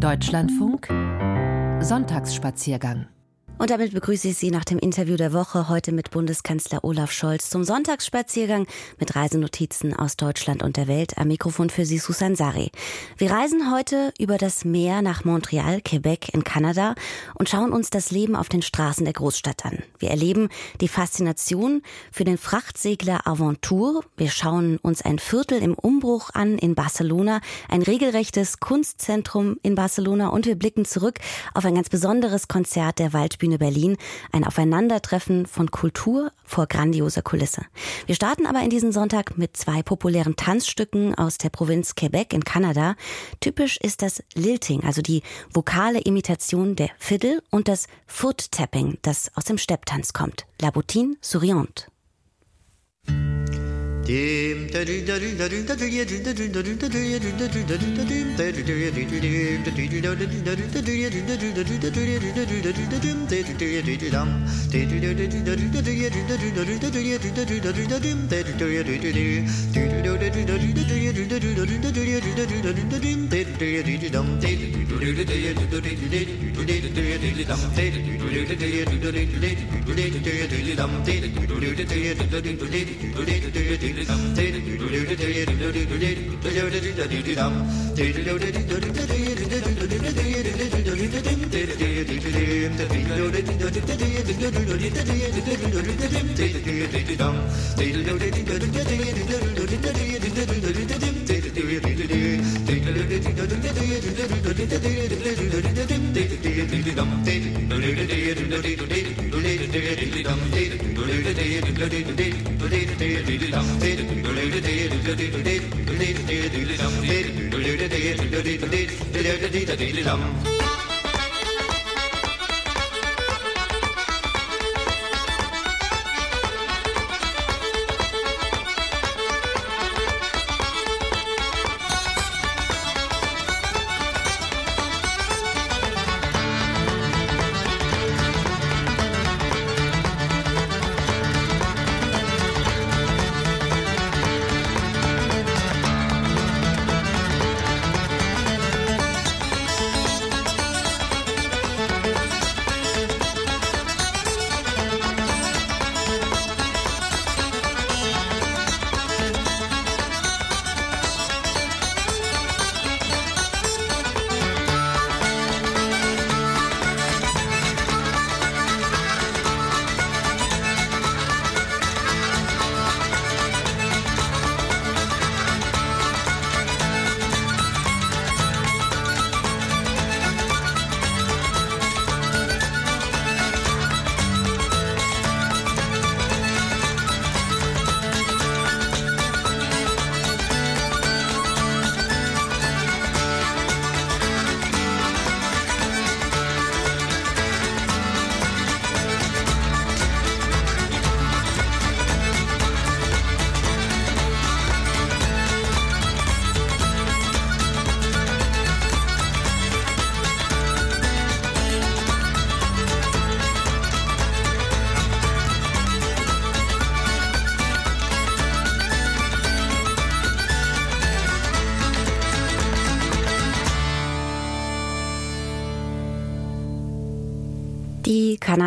Deutschlandfunk. Sonntagsspaziergang und damit begrüße ich Sie nach dem Interview der Woche heute mit Bundeskanzler Olaf Scholz zum Sonntagsspaziergang mit Reisenotizen aus Deutschland und der Welt. Am Mikrofon für Sie Susan Sari. Wir reisen heute über das Meer nach Montreal, Quebec in Kanada und schauen uns das Leben auf den Straßen der Großstadt an. Wir erleben die Faszination für den Frachtsegler Aventur. Wir schauen uns ein Viertel im Umbruch an in Barcelona, ein regelrechtes Kunstzentrum in Barcelona und wir blicken zurück auf ein ganz besonderes Konzert der Waldbühne Bühne Berlin ein Aufeinandertreffen von Kultur vor grandioser Kulisse. Wir starten aber in diesen Sonntag mit zwei populären Tanzstücken aus der Provinz Quebec in Kanada. Typisch ist das Lilting, also die vokale Imitation der Fiddle und das Foot Tapping, das aus dem Stepptanz kommt. La Boutine Souriante. dim daddle daddle daddle daddle yaddle daddle daddle daddle yaddle daddle daddle daddle daddle daddle daddle daddle daddle daddle yaddle daddle daddle daddle yaddle daddle daddle daddle daddle yaddle dum daddle daddle daddle daddle yaddle daddle daddle daddle yaddle daddle daddle daddle daddle yaddle daddle daddle daddle daddle yaddle daddle daddle daddle yaddle daddle daddle daddle daddle yaddle dum daddle daddle daddle yaddle dum Dum, Die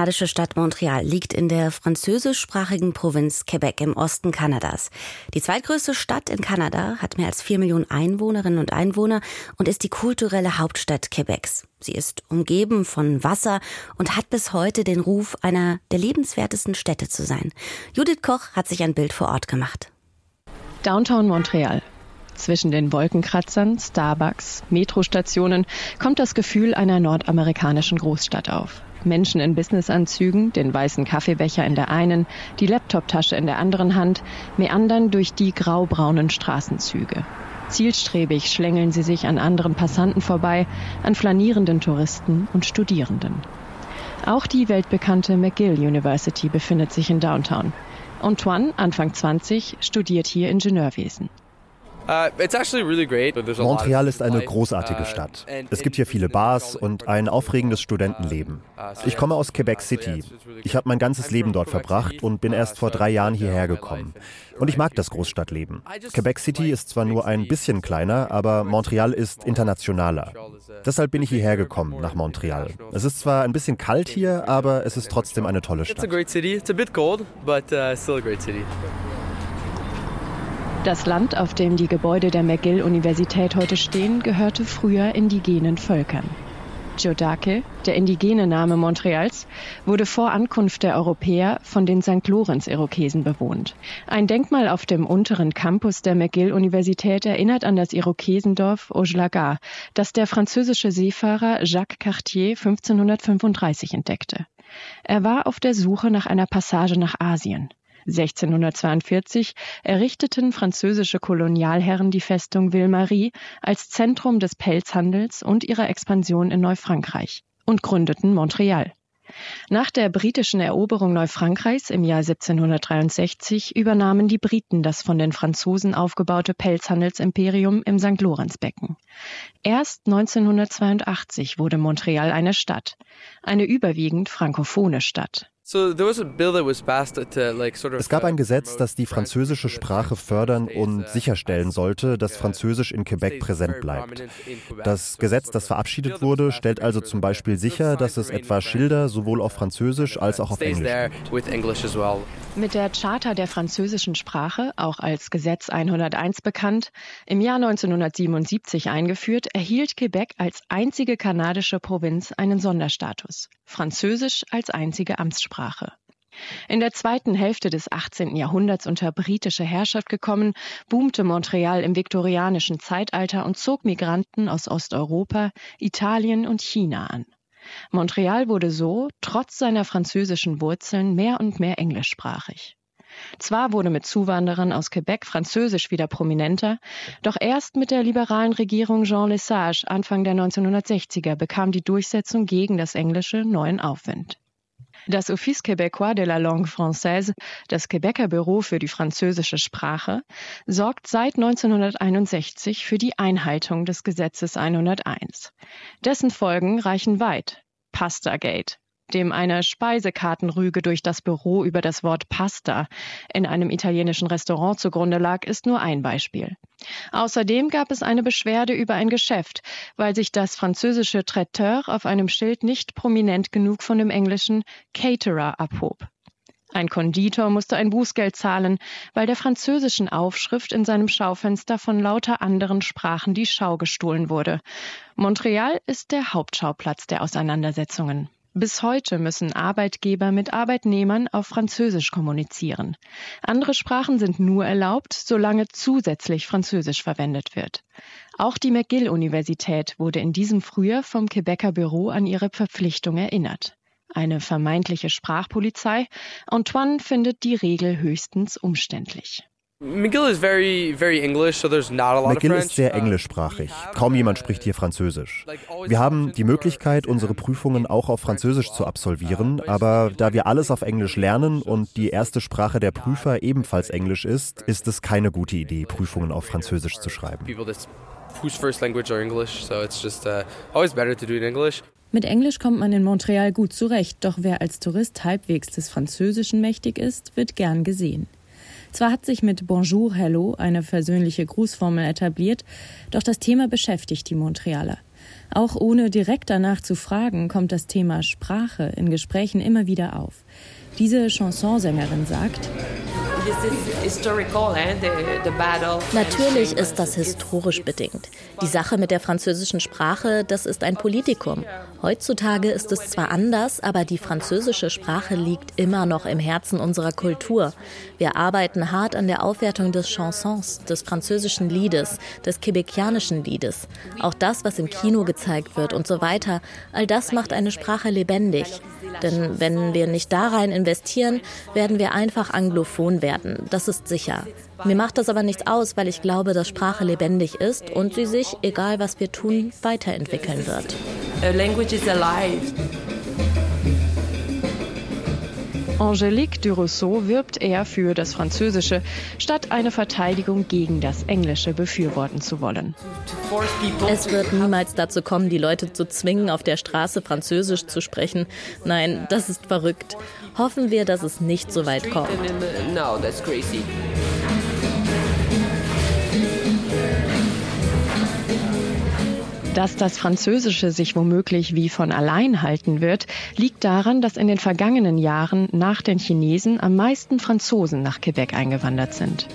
kanadische Stadt Montreal liegt in der französischsprachigen Provinz Quebec im Osten Kanadas. Die zweitgrößte Stadt in Kanada hat mehr als vier Millionen Einwohnerinnen und Einwohner und ist die kulturelle Hauptstadt Quebecs. Sie ist umgeben von Wasser und hat bis heute den Ruf, einer der lebenswertesten Städte zu sein. Judith Koch hat sich ein Bild vor Ort gemacht. Downtown Montreal. Zwischen den Wolkenkratzern, Starbucks, Metrostationen kommt das Gefühl einer nordamerikanischen Großstadt auf. Menschen in Businessanzügen, den weißen Kaffeebecher in der einen, die Laptoptasche in der anderen Hand, meandern durch die graubraunen Straßenzüge. Zielstrebig schlängeln sie sich an anderen Passanten vorbei, an flanierenden Touristen und Studierenden. Auch die weltbekannte McGill University befindet sich in Downtown. Antoine, Anfang 20, studiert hier Ingenieurwesen. Uh, Montreal ist eine großartige uh, Stadt. Es gibt hier viele Bars und ein aufregendes Studentenleben. Uh, ich komme aus Quebec City. Ich habe mein ganzes Leben dort verbracht und bin erst vor drei Jahren hierher gekommen. Und ich mag das Großstadtleben. Quebec City ist zwar nur ein bisschen kleiner, aber Montreal ist internationaler. Deshalb bin ich hierher gekommen, nach Montreal. Es ist zwar ein bisschen kalt hier, aber es ist trotzdem eine tolle Stadt. Das Land, auf dem die Gebäude der McGill-Universität heute stehen, gehörte früher indigenen Völkern. Giodake, der indigene Name Montreals, wurde vor Ankunft der Europäer von den St. Lorenz-Irokesen bewohnt. Ein Denkmal auf dem unteren Campus der McGill-Universität erinnert an das Irokesendorf Ojlaga, das der französische Seefahrer Jacques Cartier 1535 entdeckte. Er war auf der Suche nach einer Passage nach Asien. 1642 errichteten französische Kolonialherren die Festung Ville-Marie als Zentrum des Pelzhandels und ihrer Expansion in Neufrankreich und gründeten Montreal. Nach der britischen Eroberung Neufrankreichs im Jahr 1763 übernahmen die Briten das von den Franzosen aufgebaute Pelzhandelsimperium im St. Lorenzbecken. Erst 1982 wurde Montreal eine Stadt, eine überwiegend frankophone Stadt. Es gab ein Gesetz, das die französische Sprache fördern und sicherstellen sollte, dass Französisch in Quebec präsent bleibt. Das Gesetz, das verabschiedet wurde, stellt also zum Beispiel sicher, dass es etwa Schilder sowohl auf Französisch als auch auf Englisch gibt. Mit der Charta der französischen Sprache, auch als Gesetz 101 bekannt, im Jahr 1977 eingeführt, erhielt Quebec als einzige kanadische Provinz einen Sonderstatus. Französisch als einzige Amtssprache. In der zweiten Hälfte des 18. Jahrhunderts unter britische Herrschaft gekommen, boomte Montreal im viktorianischen Zeitalter und zog Migranten aus Osteuropa, Italien und China an. Montreal wurde so, trotz seiner französischen Wurzeln, mehr und mehr englischsprachig. Zwar wurde mit Zuwanderern aus Quebec Französisch wieder prominenter, doch erst mit der liberalen Regierung Jean Lesage Anfang der 1960er bekam die Durchsetzung gegen das Englische neuen Aufwind. Das Office québécois de la langue française, das Quebecer Büro für die französische Sprache, sorgt seit 1961 für die Einhaltung des Gesetzes 101. Dessen Folgen reichen weit. Pastagate, dem eine Speisekartenrüge durch das Büro über das Wort Pasta in einem italienischen Restaurant zugrunde lag, ist nur ein Beispiel. Außerdem gab es eine Beschwerde über ein Geschäft, weil sich das französische Traiteur auf einem Schild nicht prominent genug von dem englischen Caterer abhob. Ein Konditor musste ein Bußgeld zahlen, weil der französischen Aufschrift in seinem Schaufenster von lauter anderen Sprachen die Schau gestohlen wurde. Montreal ist der Hauptschauplatz der Auseinandersetzungen. Bis heute müssen Arbeitgeber mit Arbeitnehmern auf Französisch kommunizieren. Andere Sprachen sind nur erlaubt, solange zusätzlich Französisch verwendet wird. Auch die McGill-Universität wurde in diesem Frühjahr vom Quebecer Büro an ihre Verpflichtung erinnert. Eine vermeintliche Sprachpolizei. Antoine findet die Regel höchstens umständlich. McGill ist sehr englischsprachig. Kaum jemand spricht hier Französisch. Wir haben die Möglichkeit, unsere Prüfungen auch auf Französisch zu absolvieren, aber da wir alles auf Englisch lernen und die erste Sprache der Prüfer ebenfalls Englisch ist, ist es keine gute Idee, Prüfungen auf Französisch zu schreiben. Mit Englisch kommt man in Montreal gut zurecht, doch wer als Tourist halbwegs des Französischen mächtig ist, wird gern gesehen. Zwar hat sich mit Bonjour, Hello eine versöhnliche Grußformel etabliert, doch das Thema beschäftigt die Montrealer. Auch ohne direkt danach zu fragen, kommt das Thema Sprache in Gesprächen immer wieder auf. Diese Chansonsängerin sagt, Natürlich ist das historisch bedingt. Die Sache mit der französischen Sprache, das ist ein Politikum. Heutzutage ist es zwar anders, aber die französische Sprache liegt immer noch im Herzen unserer Kultur. Wir arbeiten hart an der Aufwertung des Chansons, des französischen Liedes, des quebecianischen Liedes. Auch das, was im Kino gezeigt wird und so weiter, all das macht eine Sprache lebendig. Denn wenn wir nicht da rein investieren, werden wir einfach anglophon werden. Das ist sicher. Mir macht das aber nichts aus, weil ich glaube, dass Sprache lebendig ist und sie sich, egal was wir tun, weiterentwickeln wird. A language is alive. Angélique Durousseau wirbt eher für das Französische, statt eine Verteidigung gegen das Englische befürworten zu wollen. Es wird niemals dazu kommen, die Leute zu zwingen, auf der Straße Französisch zu sprechen. Nein, das ist verrückt. Hoffen wir, dass es nicht so weit kommt. Dass das Französische sich womöglich wie von allein halten wird, liegt daran, dass in den vergangenen Jahren nach den Chinesen am meisten Franzosen nach Quebec eingewandert sind.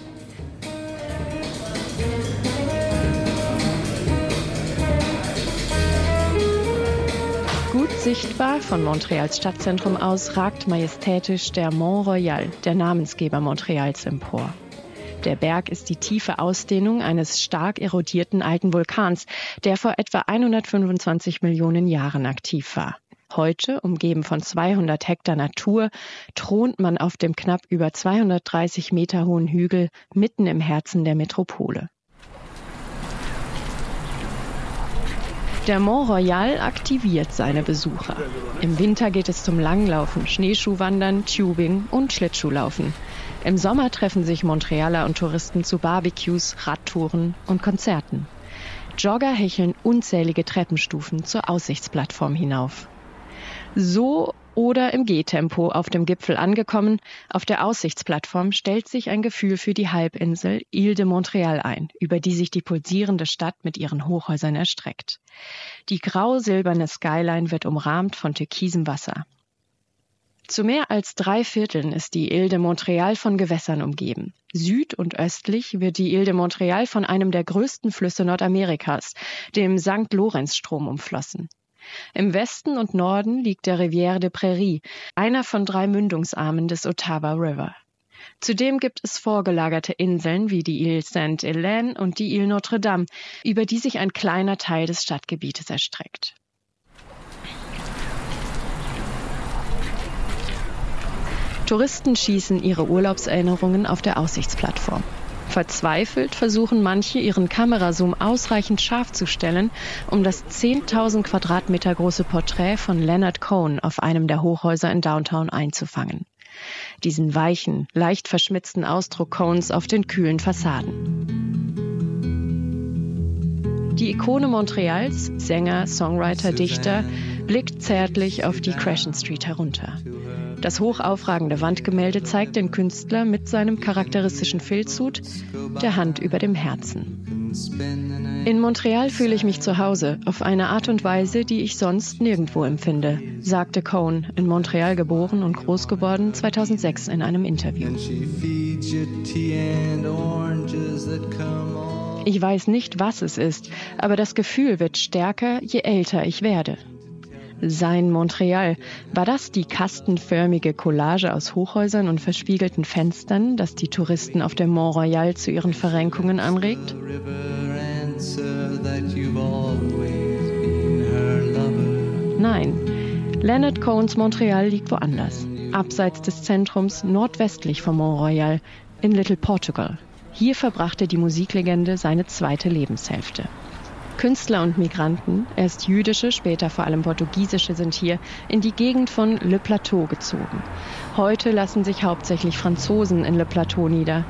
Gut sichtbar von Montreals Stadtzentrum aus ragt majestätisch der Mont Royal, der Namensgeber Montreals, empor. Der Berg ist die tiefe Ausdehnung eines stark erodierten alten Vulkans, der vor etwa 125 Millionen Jahren aktiv war. Heute, umgeben von 200 Hektar Natur, thront man auf dem knapp über 230 Meter hohen Hügel mitten im Herzen der Metropole. Der Mont Royal aktiviert seine Besucher. Im Winter geht es zum Langlaufen, Schneeschuhwandern, Tubing und Schlittschuhlaufen. Im Sommer treffen sich Montrealer und Touristen zu Barbecues, Radtouren und Konzerten. Jogger hecheln unzählige Treppenstufen zur Aussichtsplattform hinauf. So oder im Gehtempo auf dem Gipfel angekommen, auf der Aussichtsplattform stellt sich ein Gefühl für die Halbinsel Ile de Montréal ein, über die sich die pulsierende Stadt mit ihren Hochhäusern erstreckt. Die grau-silberne Skyline wird umrahmt von türkisem Wasser. Zu mehr als drei Vierteln ist die Ile de Montréal von Gewässern umgeben. Süd- und östlich wird die Ile de Montréal von einem der größten Flüsse Nordamerikas, dem St. Lorenz-Strom, umflossen. Im Westen und Norden liegt der Rivière de Prairie, einer von drei Mündungsarmen des Ottawa River. Zudem gibt es vorgelagerte Inseln wie die Ile Sainte-Hélène und die Ile Notre-Dame, über die sich ein kleiner Teil des Stadtgebietes erstreckt. Touristen schießen ihre Urlaubserinnerungen auf der Aussichtsplattform. Verzweifelt versuchen manche, ihren Kamerazoom ausreichend scharf zu stellen, um das 10.000 Quadratmeter große Porträt von Leonard Cohen auf einem der Hochhäuser in Downtown einzufangen. Diesen weichen, leicht verschmitzten Ausdruck Cohens auf den kühlen Fassaden. Die Ikone Montreals, Sänger, Songwriter, Dichter, blickt zärtlich auf die Crescent Street herunter. Das hochaufragende Wandgemälde zeigt den Künstler mit seinem charakteristischen Filzhut, der Hand über dem Herzen. In Montreal fühle ich mich zu Hause, auf eine Art und Weise, die ich sonst nirgendwo empfinde, sagte Cohn, in Montreal geboren und groß geworden, 2006 in einem Interview. Ich weiß nicht, was es ist, aber das Gefühl wird stärker, je älter ich werde sein Montreal. War das die kastenförmige Collage aus Hochhäusern und verspiegelten Fenstern, das die Touristen auf dem Mont Royal zu ihren Verrenkungen anregt? Nein, Leonard Cohens Montreal liegt woanders, abseits des Zentrums nordwestlich vom Mont Royal, in Little Portugal. Hier verbrachte die Musiklegende seine zweite Lebenshälfte. Künstler und Migranten, erst jüdische, später vor allem portugiesische, sind hier in die Gegend von Le Plateau gezogen. Heute lassen sich hauptsächlich Franzosen in Le Plateau nieder.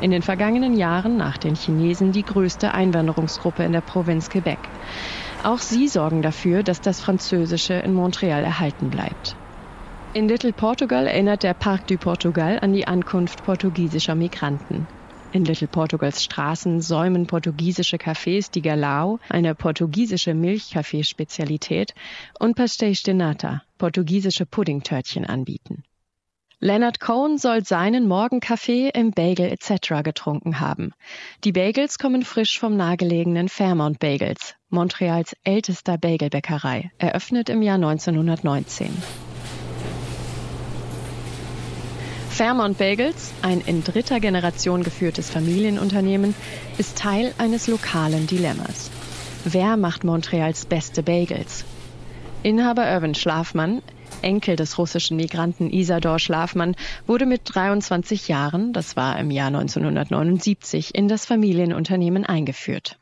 In den vergangenen Jahren nach den Chinesen die größte Einwanderungsgruppe in der Provinz Quebec. Auch sie sorgen dafür, dass das Französische in Montreal erhalten bleibt. In Little Portugal erinnert der Parc du Portugal an die Ankunft portugiesischer Migranten. In Little Portugals Straßen säumen portugiesische Cafés die Galao, eine portugiesische Milchkaffeespezialität, und Pastéis de Nata, portugiesische Puddingtörtchen anbieten. Leonard Cohen soll seinen Morgenkaffee im Bagel etc. getrunken haben. Die Bagels kommen frisch vom nahegelegenen Fairmont Bagels, Montreals ältester Bagelbäckerei, eröffnet im Jahr 1919. Fairmont Bagels, ein in dritter Generation geführtes Familienunternehmen, ist Teil eines lokalen Dilemmas. Wer macht Montreals beste Bagels? Inhaber Irvin Schlafmann, Enkel des russischen Migranten Isador Schlafmann, wurde mit 23 Jahren, das war im Jahr 1979, in das Familienunternehmen eingeführt.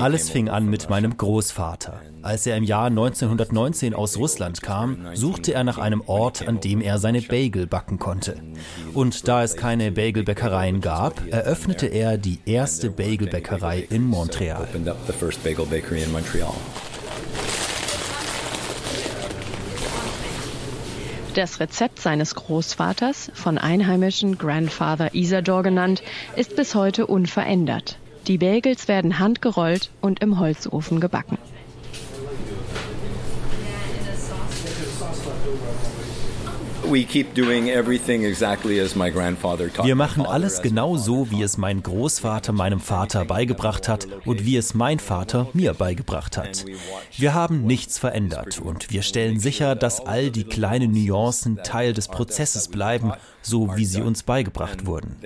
Alles fing an mit meinem Großvater. Als er im Jahr 1919 aus Russland kam, suchte er nach einem Ort, an dem er seine Bagel backen konnte. Und da es keine Bagelbäckereien gab, eröffnete er die erste Bagelbäckerei in Montreal. Das Rezept seines Großvaters, von Einheimischen Grandfather Isador genannt, ist bis heute unverändert. Die Bagels werden handgerollt und im Holzofen gebacken. Wir machen alles genau so, wie es mein Großvater meinem Vater beigebracht hat und wie es mein Vater mir beigebracht hat. Wir haben nichts verändert und wir stellen sicher, dass all die kleinen Nuancen Teil des Prozesses bleiben, so wie sie uns beigebracht wurden.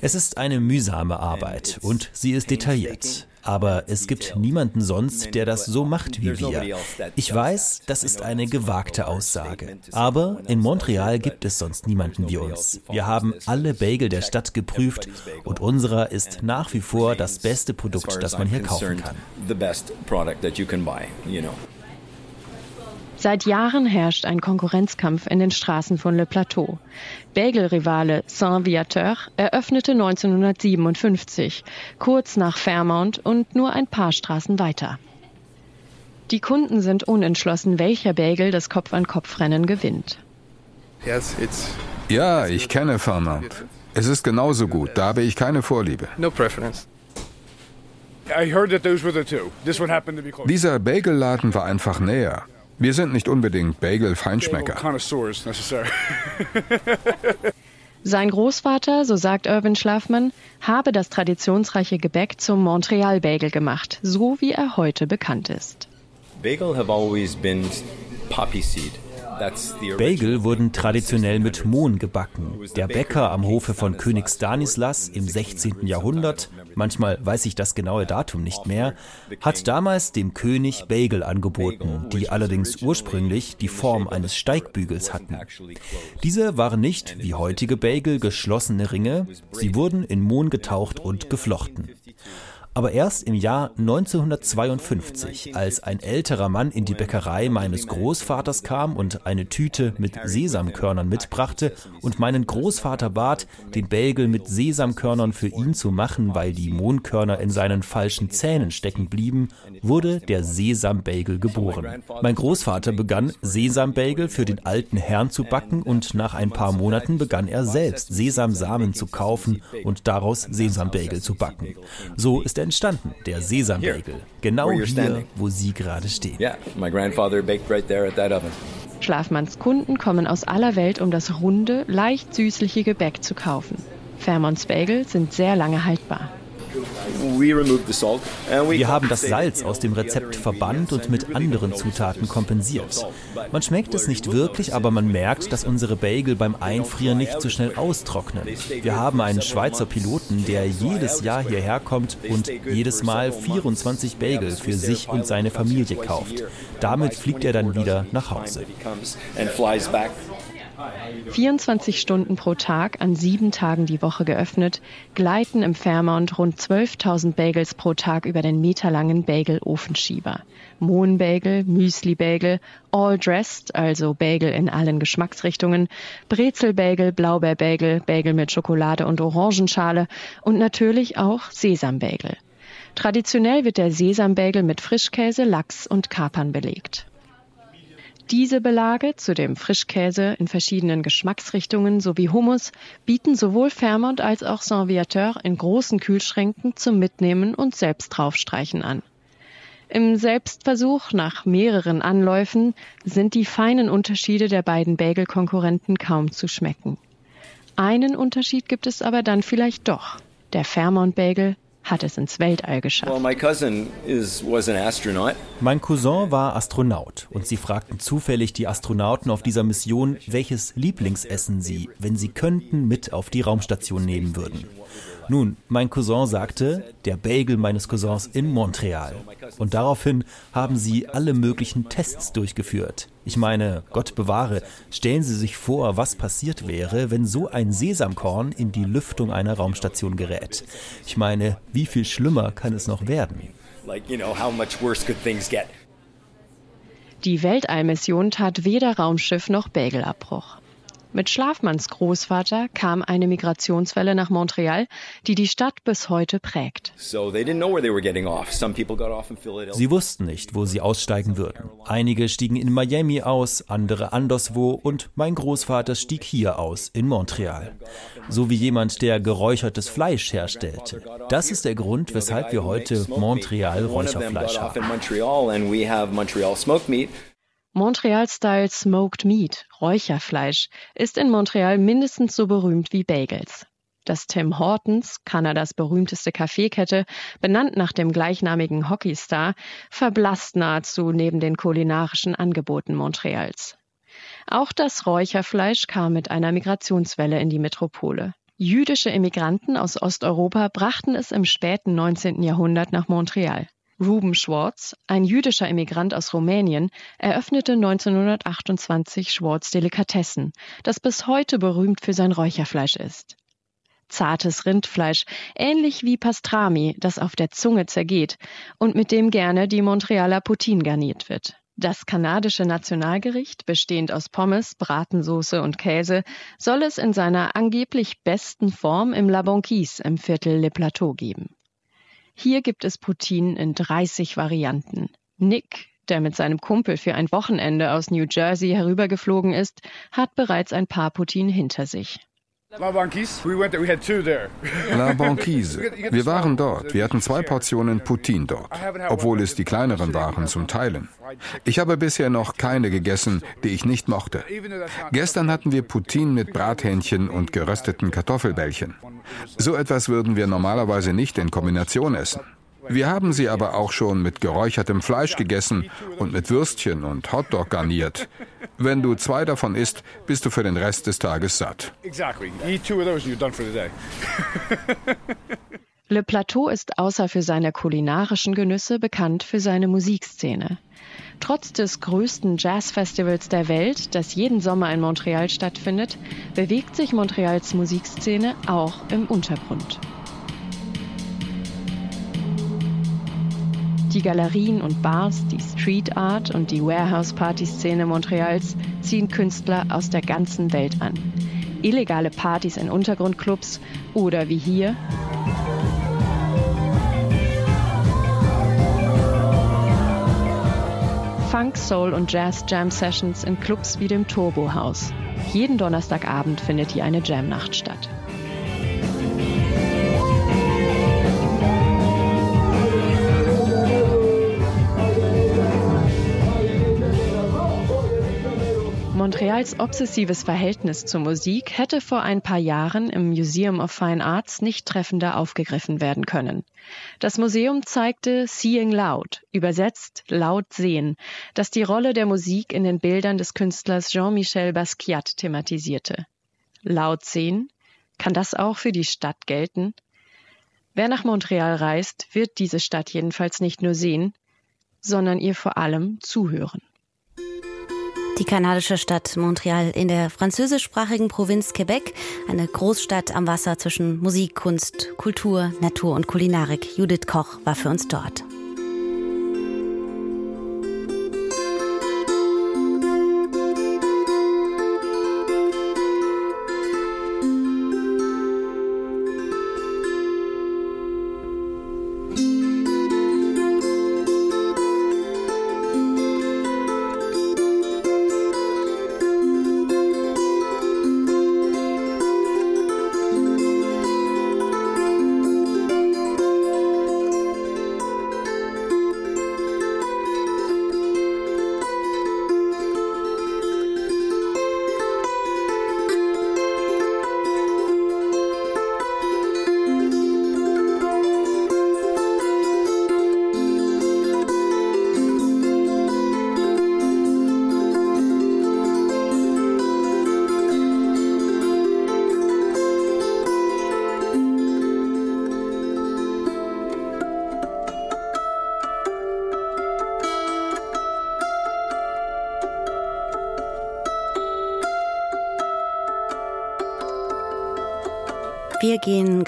Es ist eine mühsame Arbeit und sie ist detailliert. Aber es gibt niemanden sonst, der das so macht wie wir. Ich weiß, das ist eine gewagte Aussage. Aber in Montreal gibt es sonst niemanden wie uns. Wir haben alle Bagel der Stadt geprüft und unserer ist nach wie vor das beste Produkt, das man hier kaufen kann. Seit Jahren herrscht ein Konkurrenzkampf in den Straßen von Le Plateau. Bagel-Rivale Saint-Viateur eröffnete 1957, kurz nach Fairmount und nur ein paar Straßen weiter. Die Kunden sind unentschlossen, welcher Bagel das Kopf-an-Kopf-Rennen gewinnt. Ja, ich kenne Fairmount. Es ist genauso gut, da habe ich keine Vorliebe. Dieser Bagelladen war einfach näher. Wir sind nicht unbedingt Bagel-Feinschmecker. Sein Großvater, so sagt Irvin Schlafmann, habe das traditionsreiche Gebäck zum Montreal Bagel gemacht, so wie er heute bekannt ist. Bagel have always been poppy seed. Bagel wurden traditionell mit Mohn gebacken. Der Bäcker am Hofe von König Stanislas im 16. Jahrhundert, manchmal weiß ich das genaue Datum nicht mehr, hat damals dem König Bagel angeboten, die allerdings ursprünglich die Form eines Steigbügels hatten. Diese waren nicht wie heutige Bagel geschlossene Ringe, sie wurden in Mohn getaucht und geflochten. Aber erst im Jahr 1952, als ein älterer Mann in die Bäckerei meines Großvaters kam und eine Tüte mit Sesamkörnern mitbrachte und meinen Großvater bat, den Bagel mit Sesamkörnern für ihn zu machen, weil die Mohnkörner in seinen falschen Zähnen stecken blieben, wurde der Sesambagel geboren. Mein Großvater begann, Sesambagel für den alten Herrn zu backen und nach ein paar Monaten begann er selbst Sesamsamen zu kaufen und daraus Sesambagel zu backen. So ist er entstanden, der Sesambagel. Genau hier, wo Sie gerade stehen. Schlafmanns Kunden kommen aus aller Welt, um das runde, leicht süßliche Gebäck zu kaufen. Fairmonts Bagel sind sehr lange haltbar. Wir haben das Salz aus dem Rezept verbannt und mit anderen Zutaten kompensiert. Man schmeckt es nicht wirklich, aber man merkt, dass unsere Bagel beim Einfrieren nicht so schnell austrocknen. Wir haben einen Schweizer Piloten, der jedes Jahr hierher kommt und jedes Mal 24 Bagel für sich und seine Familie kauft. Damit fliegt er dann wieder nach Hause. 24 Stunden pro Tag, an sieben Tagen die Woche geöffnet, gleiten im Fairmount rund 12.000 Bagels pro Tag über den meterlangen Bagel-Ofenschieber. Mohnbagel, Müsli-Bagel, All Dressed, also Bagel in allen Geschmacksrichtungen, Brezelbagel, Blaubeerbagel, Bagel mit Schokolade und Orangenschale und natürlich auch Sesambagel. Traditionell wird der Sesambagel mit Frischkäse, Lachs und Kapern belegt. Diese Belage zu dem Frischkäse in verschiedenen Geschmacksrichtungen sowie Hummus bieten sowohl Fairmont als auch Saint-Viateur in großen Kühlschränken zum Mitnehmen und selbst draufstreichen an. Im Selbstversuch nach mehreren Anläufen sind die feinen Unterschiede der beiden Bagel-Konkurrenten kaum zu schmecken. Einen Unterschied gibt es aber dann vielleicht doch. Der Fairmont Bagel hat es ins Weltall geschafft. Mein Cousin war Astronaut und sie fragten zufällig die Astronauten auf dieser Mission, welches Lieblingsessen sie, wenn sie könnten, mit auf die Raumstation nehmen würden. Nun, mein Cousin sagte, der Bagel meines Cousins in Montreal. Und daraufhin haben sie alle möglichen Tests durchgeführt. Ich meine, Gott bewahre, stellen Sie sich vor, was passiert wäre, wenn so ein Sesamkorn in die Lüftung einer Raumstation gerät. Ich meine, wie viel schlimmer kann es noch werden? Die Weltallmission tat weder Raumschiff noch Bagelabbruch. Mit Schlafmanns Großvater kam eine Migrationswelle nach Montreal, die die Stadt bis heute prägt. Sie wussten nicht, wo sie aussteigen würden. Einige stiegen in Miami aus, andere anderswo und mein Großvater stieg hier aus, in Montreal. So wie jemand, der geräuchertes Fleisch herstellte. Das ist der Grund, weshalb wir heute Montreal Räucherfleisch haben. Montreal-Style Smoked Meat, Räucherfleisch, ist in Montreal mindestens so berühmt wie Bagels. Das Tim Hortons, Kanadas berühmteste Kaffeekette, benannt nach dem gleichnamigen Hockeystar, verblasst nahezu neben den kulinarischen Angeboten Montreals. Auch das Räucherfleisch kam mit einer Migrationswelle in die Metropole. Jüdische Immigranten aus Osteuropa brachten es im späten 19. Jahrhundert nach Montreal. Ruben Schwartz, ein jüdischer Immigrant aus Rumänien, eröffnete 1928 Schwartz Delikatessen, das bis heute berühmt für sein Räucherfleisch ist. Zartes Rindfleisch, ähnlich wie Pastrami, das auf der Zunge zergeht und mit dem gerne die Montrealer Poutine garniert wird. Das kanadische Nationalgericht, bestehend aus Pommes, Bratensoße und Käse, soll es in seiner angeblich besten Form im La Banquise im Viertel Le Plateau geben. Hier gibt es Poutine in 30 Varianten. Nick, der mit seinem Kumpel für ein Wochenende aus New Jersey herübergeflogen ist, hat bereits ein paar Poutine hinter sich. La Banquise. La Banquise. Wir waren dort. Wir hatten zwei Portionen Poutine dort, obwohl es die kleineren waren zum Teilen. Ich habe bisher noch keine gegessen, die ich nicht mochte. Gestern hatten wir Poutine mit Brathähnchen und gerösteten Kartoffelbällchen. So etwas würden wir normalerweise nicht in Kombination essen. Wir haben sie aber auch schon mit geräuchertem Fleisch gegessen und mit Würstchen und Hotdog garniert. Wenn du zwei davon isst, bist du für den Rest des Tages satt. Le Plateau ist außer für seine kulinarischen Genüsse bekannt für seine Musikszene. Trotz des größten Jazzfestivals der Welt, das jeden Sommer in Montreal stattfindet, bewegt sich Montreals Musikszene auch im Untergrund. Die Galerien und Bars, die Street Art und die Warehouse-Party-Szene Montreals ziehen Künstler aus der ganzen Welt an. Illegale Partys in Untergrundclubs oder wie hier Funk, Soul und Jazz Jam Sessions in Clubs wie dem Turbo House. Jeden Donnerstagabend findet hier eine Jam-Nacht statt. Montreals obsessives Verhältnis zur Musik hätte vor ein paar Jahren im Museum of Fine Arts nicht treffender aufgegriffen werden können. Das Museum zeigte Seeing Loud, übersetzt laut sehen, das die Rolle der Musik in den Bildern des Künstlers Jean-Michel Basquiat thematisierte. Laut sehen? Kann das auch für die Stadt gelten? Wer nach Montreal reist, wird diese Stadt jedenfalls nicht nur sehen, sondern ihr vor allem zuhören. Die kanadische Stadt Montreal in der französischsprachigen Provinz Quebec, eine Großstadt am Wasser zwischen Musik, Kunst, Kultur, Natur und Kulinarik. Judith Koch war für uns dort.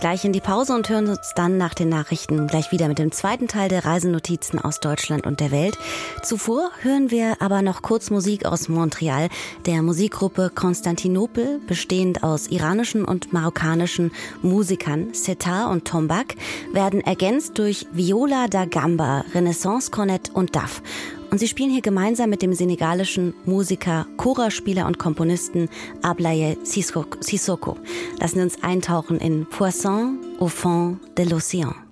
Gleich in die Pause und hören uns dann nach den Nachrichten gleich wieder mit dem zweiten Teil der Reisenotizen aus Deutschland und der Welt. Zuvor hören wir aber noch kurz Musik aus Montreal, der Musikgruppe Konstantinopel, bestehend aus iranischen und marokkanischen Musikern Setar und Tombak, werden ergänzt durch Viola da Gamba, Renaissance Cornet und Duff. Und sie spielen hier gemeinsam mit dem senegalischen Musiker, Chora-Spieler und Komponisten Ablaye Sissoko. Lassen Sie uns eintauchen in Poisson au fond de l'océan.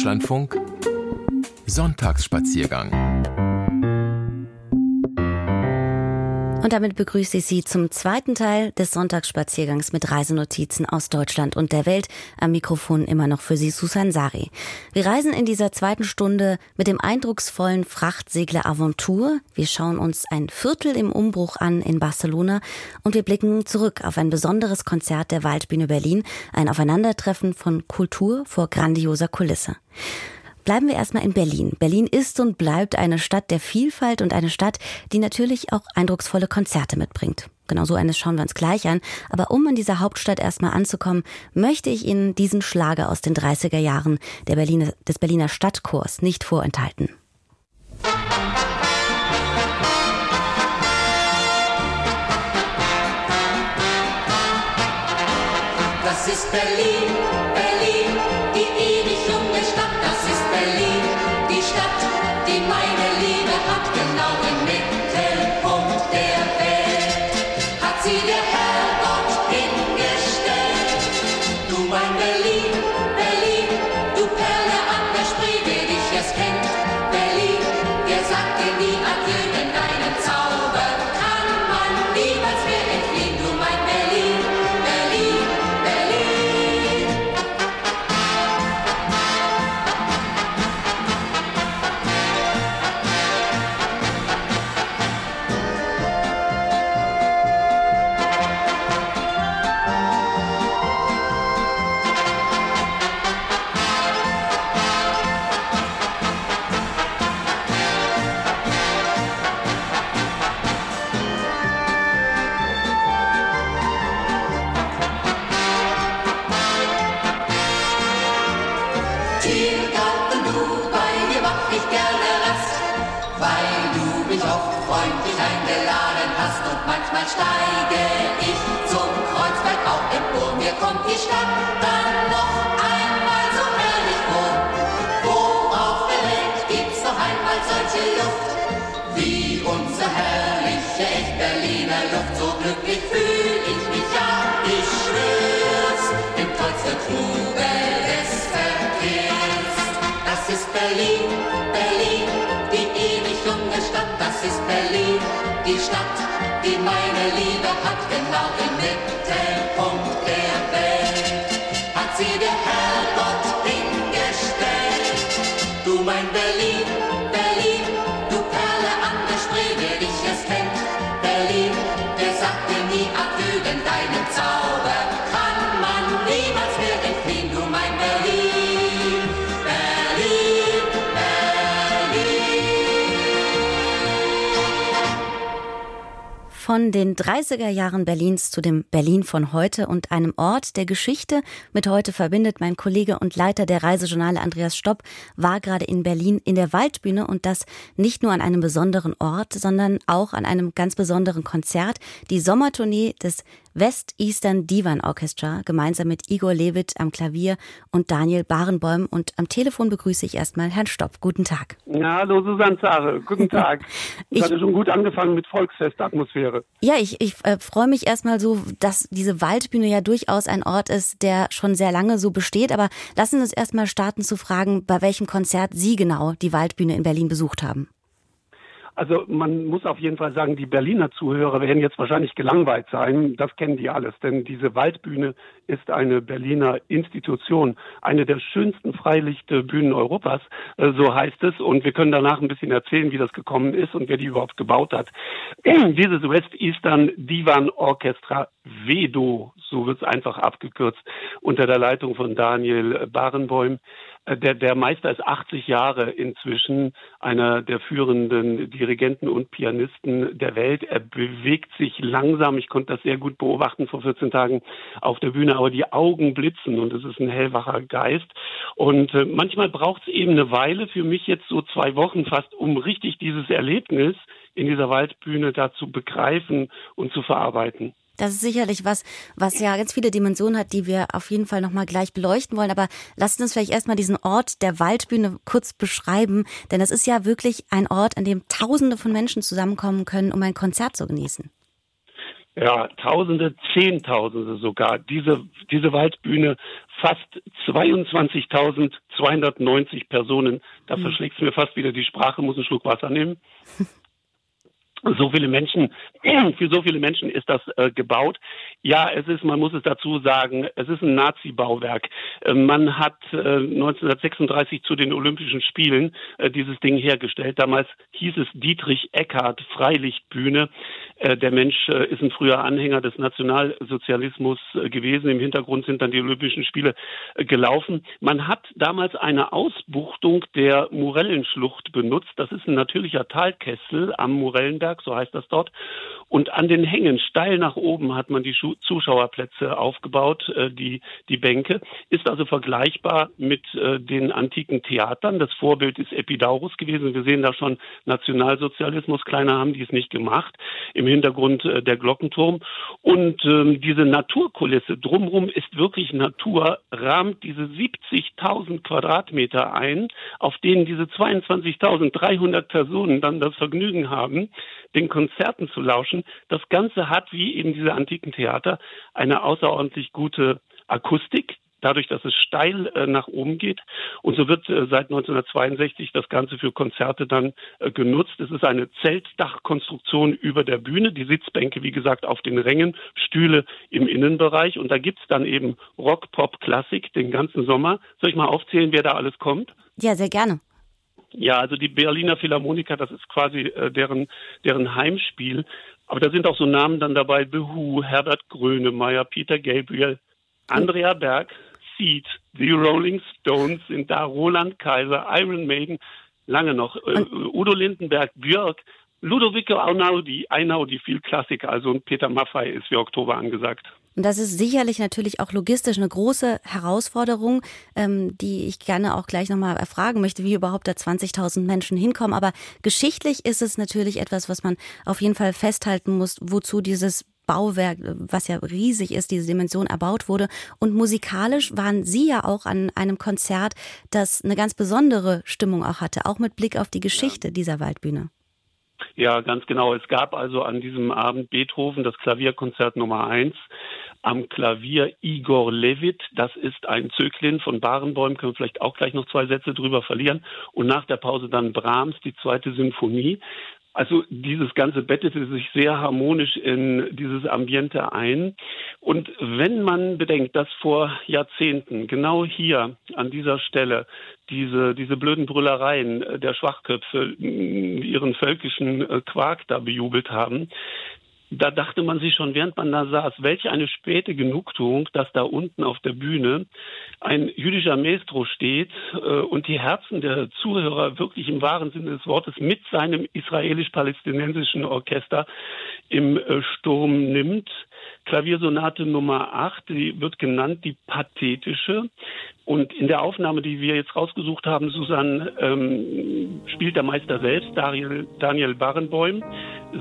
Deutschlandfunk. Sonntagsspaziergang Und damit begrüße ich Sie zum zweiten Teil des Sonntagsspaziergangs mit Reisenotizen aus Deutschland und der Welt. Am Mikrofon immer noch für Sie Susan Sari. Wir reisen in dieser zweiten Stunde mit dem eindrucksvollen Frachtsegler Aventur. Wir schauen uns ein Viertel im Umbruch an in Barcelona und wir blicken zurück auf ein besonderes Konzert der Waldbühne Berlin, ein Aufeinandertreffen von Kultur vor grandioser Kulisse. Bleiben wir erstmal in Berlin. Berlin ist und bleibt eine Stadt der Vielfalt und eine Stadt, die natürlich auch eindrucksvolle Konzerte mitbringt. Genau so eines schauen wir uns gleich an. Aber um in dieser Hauptstadt erstmal anzukommen, möchte ich Ihnen diesen Schlager aus den 30er Jahren der Berliner, des Berliner Stadtchors nicht vorenthalten. Das ist Berlin, Donau im Mittelpunkt der Welt hat sie geherrscht. Von den 30er Jahren Berlins zu dem Berlin von heute und einem Ort, der Geschichte mit heute verbindet. Mein Kollege und Leiter der Reisejournale Andreas Stopp war gerade in Berlin in der Waldbühne und das nicht nur an einem besonderen Ort, sondern auch an einem ganz besonderen Konzert. Die Sommertournee des West Eastern Divan Orchestra gemeinsam mit Igor Levit am Klavier und Daniel Barenbäum. Und am Telefon begrüße ich erstmal Herrn Stopp. Guten Tag. Ja, hallo Susanne Zare. Guten Tag. ich hatte schon gut angefangen mit Volksfestatmosphäre. Ja, ich, ich äh, freue mich erstmal so, dass diese Waldbühne ja durchaus ein Ort ist, der schon sehr lange so besteht. Aber lassen Sie uns erstmal starten zu fragen, bei welchem Konzert Sie genau die Waldbühne in Berlin besucht haben. Also man muss auf jeden Fall sagen, die Berliner Zuhörer werden jetzt wahrscheinlich gelangweilt sein. Das kennen die alles, denn diese Waldbühne ist eine Berliner Institution, eine der schönsten Freilichtbühnen Europas, äh, so heißt es. Und wir können danach ein bisschen erzählen, wie das gekommen ist und wer die überhaupt gebaut hat. Dieses West Eastern Divan Orchestra WEDO, so wird es einfach abgekürzt, unter der Leitung von Daniel Barenbäum äh, der, der Meister ist 80 Jahre inzwischen, einer der führenden Dirigenten und Pianisten der Welt. Er bewegt sich langsam, ich konnte das sehr gut beobachten vor 14 Tagen auf der Bühne, aber die Augen blitzen und es ist ein hellwacher Geist. Und äh, manchmal braucht es eben eine Weile, für mich jetzt so zwei Wochen fast, um richtig dieses Erlebnis in dieser Waldbühne da zu begreifen und zu verarbeiten. Das ist sicherlich was, was ja ganz viele Dimensionen hat, die wir auf jeden Fall nochmal gleich beleuchten wollen. Aber lasst uns vielleicht erstmal diesen Ort der Waldbühne kurz beschreiben. Denn es ist ja wirklich ein Ort, an dem Tausende von Menschen zusammenkommen können, um ein Konzert zu genießen. Ja, Tausende, Zehntausende sogar. Diese, diese Waldbühne fast 22.290 Personen. Da mhm. verschlägt es mir fast wieder die Sprache, muss einen Schluck Wasser nehmen. so viele Menschen, für so viele Menschen ist das äh, gebaut. Ja, es ist, man muss es dazu sagen, es ist ein Nazi-Bauwerk. Äh, man hat äh, 1936 zu den Olympischen Spielen äh, dieses Ding hergestellt. Damals hieß es Dietrich Eckart Freilichtbühne. Äh, der Mensch äh, ist ein früher Anhänger des Nationalsozialismus gewesen. Im Hintergrund sind dann die Olympischen Spiele gelaufen. Man hat damals eine Ausbuchtung der Morellenschlucht benutzt. Das ist ein natürlicher Talkessel am Morellenberg Berg, so heißt das dort. Und an den Hängen steil nach oben hat man die Zuschauerplätze aufgebaut, äh, die, die Bänke. Ist also vergleichbar mit äh, den antiken Theatern. Das Vorbild ist Epidaurus gewesen. Wir sehen da schon Nationalsozialismus. Kleiner haben die es nicht gemacht. Im Hintergrund äh, der Glockenturm. Und ähm, diese Naturkulisse drumherum ist wirklich Natur, rahmt diese 70.000 Quadratmeter ein, auf denen diese 22.300 Personen dann das Vergnügen haben, den Konzerten zu lauschen. Das Ganze hat, wie eben diese antiken Theater, eine außerordentlich gute Akustik, dadurch, dass es steil äh, nach oben geht. Und so wird äh, seit 1962 das Ganze für Konzerte dann äh, genutzt. Es ist eine Zeltdachkonstruktion über der Bühne, die Sitzbänke, wie gesagt, auf den Rängen, Stühle im Innenbereich. Und da gibt's dann eben Rock, Pop, Klassik den ganzen Sommer. Soll ich mal aufzählen, wer da alles kommt? Ja, sehr gerne. Ja, also die Berliner Philharmoniker, das ist quasi äh, deren, deren Heimspiel. Aber da sind auch so Namen dann dabei, The Who, Herbert Grönemeyer, Peter Gabriel, Andrea Berg, Seed, The Rolling Stones sind da, Roland Kaiser, Iron Maiden, lange noch, äh, Udo Lindenberg, Björk, Ludovico Einaudi, Einaudi, viel Klassiker, also und Peter Maffay ist für Oktober angesagt. Und das ist sicherlich natürlich auch logistisch eine große Herausforderung, ähm, die ich gerne auch gleich nochmal erfragen möchte, wie überhaupt da 20.000 Menschen hinkommen. Aber geschichtlich ist es natürlich etwas, was man auf jeden Fall festhalten muss, wozu dieses Bauwerk, was ja riesig ist, diese Dimension erbaut wurde. Und musikalisch waren Sie ja auch an einem Konzert, das eine ganz besondere Stimmung auch hatte, auch mit Blick auf die Geschichte ja. dieser Waldbühne. Ja, ganz genau. Es gab also an diesem Abend Beethoven das Klavierkonzert Nummer eins. Am Klavier Igor Levit, das ist ein Zöglin von Barenbäum, können wir vielleicht auch gleich noch zwei Sätze drüber verlieren. Und nach der Pause dann Brahms, die zweite Sinfonie. Also dieses Ganze bettete sich sehr harmonisch in dieses Ambiente ein. Und wenn man bedenkt, dass vor Jahrzehnten genau hier an dieser Stelle diese, diese blöden Brüllereien der Schwachköpfe ihren völkischen äh, Quark da bejubelt haben, da dachte man sich schon, während man da saß, welch eine späte Genugtuung, dass da unten auf der Bühne ein jüdischer Maestro steht äh, und die Herzen der Zuhörer wirklich im wahren Sinne des Wortes mit seinem israelisch-palästinensischen Orchester im äh, Sturm nimmt. Klaviersonate Nummer 8, die wird genannt die pathetische. Und in der Aufnahme, die wir jetzt rausgesucht haben, Susanne, ähm, spielt der Meister selbst, Daniel, Daniel Barenboim.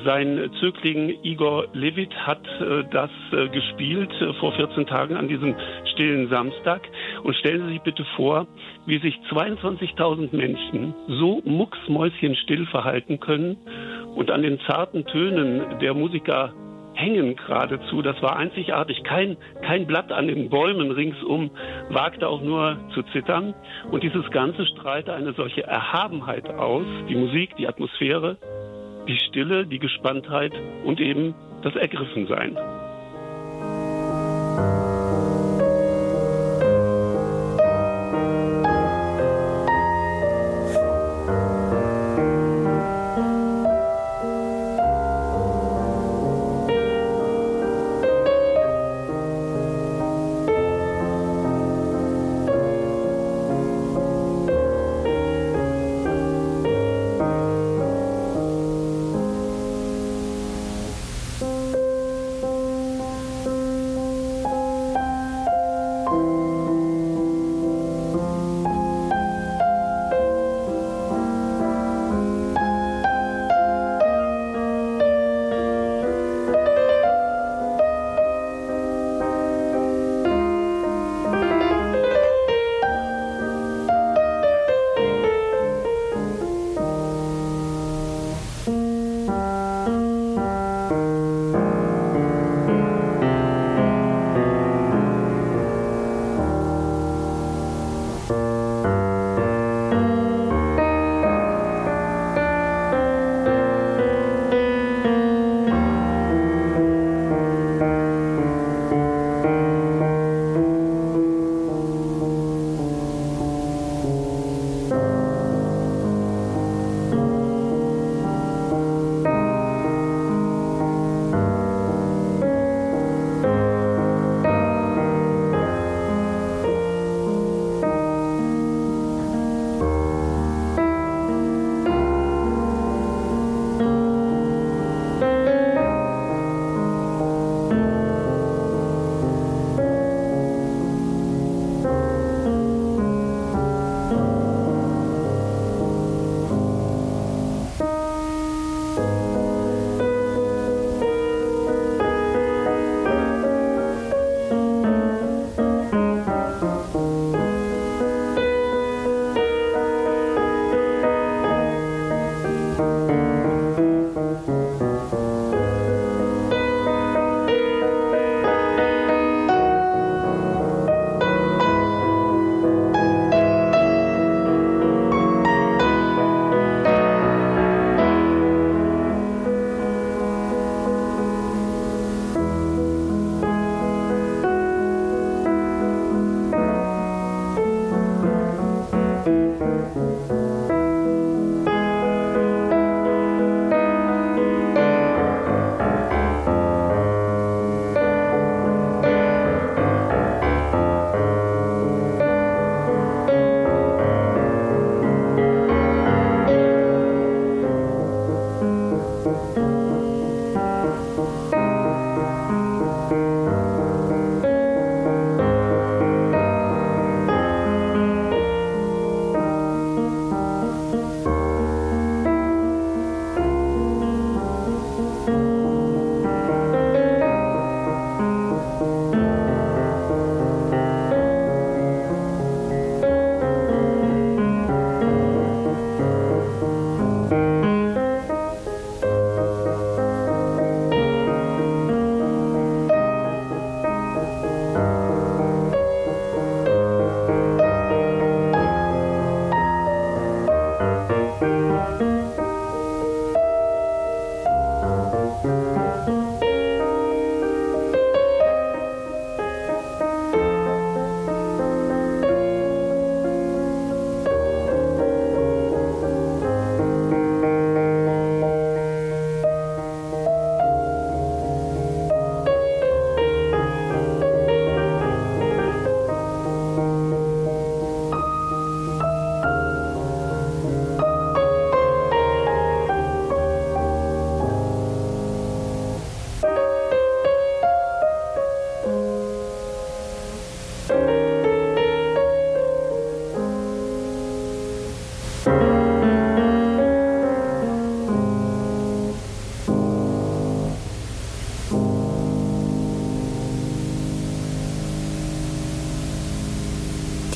Sein Zögling Igor Levit hat äh, das äh, gespielt äh, vor 14 Tagen an diesem stillen Samstag. Und stellen Sie sich bitte vor, wie sich 22.000 Menschen so mucksmäuschenstill verhalten können und an den zarten Tönen der Musiker hängen geradezu. Das war einzigartig. Kein, kein Blatt an den Bäumen ringsum wagte auch nur zu zittern. Und dieses Ganze strahlte eine solche Erhabenheit aus. Die Musik, die Atmosphäre, die Stille, die Gespanntheit und eben das Ergriffensein.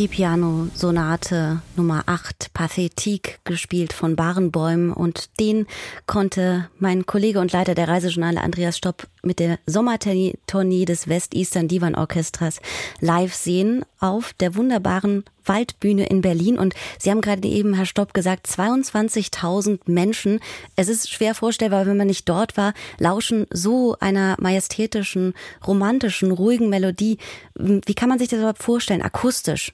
Piano-Sonate Nummer 8, Pathetique, gespielt von Barenbäumen. Und den konnte mein Kollege und Leiter der Reisejournale Andreas Stopp mit der Sommertournee des West-Eastern Divan Orchestras live sehen auf der wunderbaren Waldbühne in Berlin. Und Sie haben gerade eben, Herr Stopp, gesagt, 22.000 Menschen. Es ist schwer vorstellbar, wenn man nicht dort war, lauschen so einer majestätischen, romantischen, ruhigen Melodie. Wie kann man sich das überhaupt vorstellen, akustisch?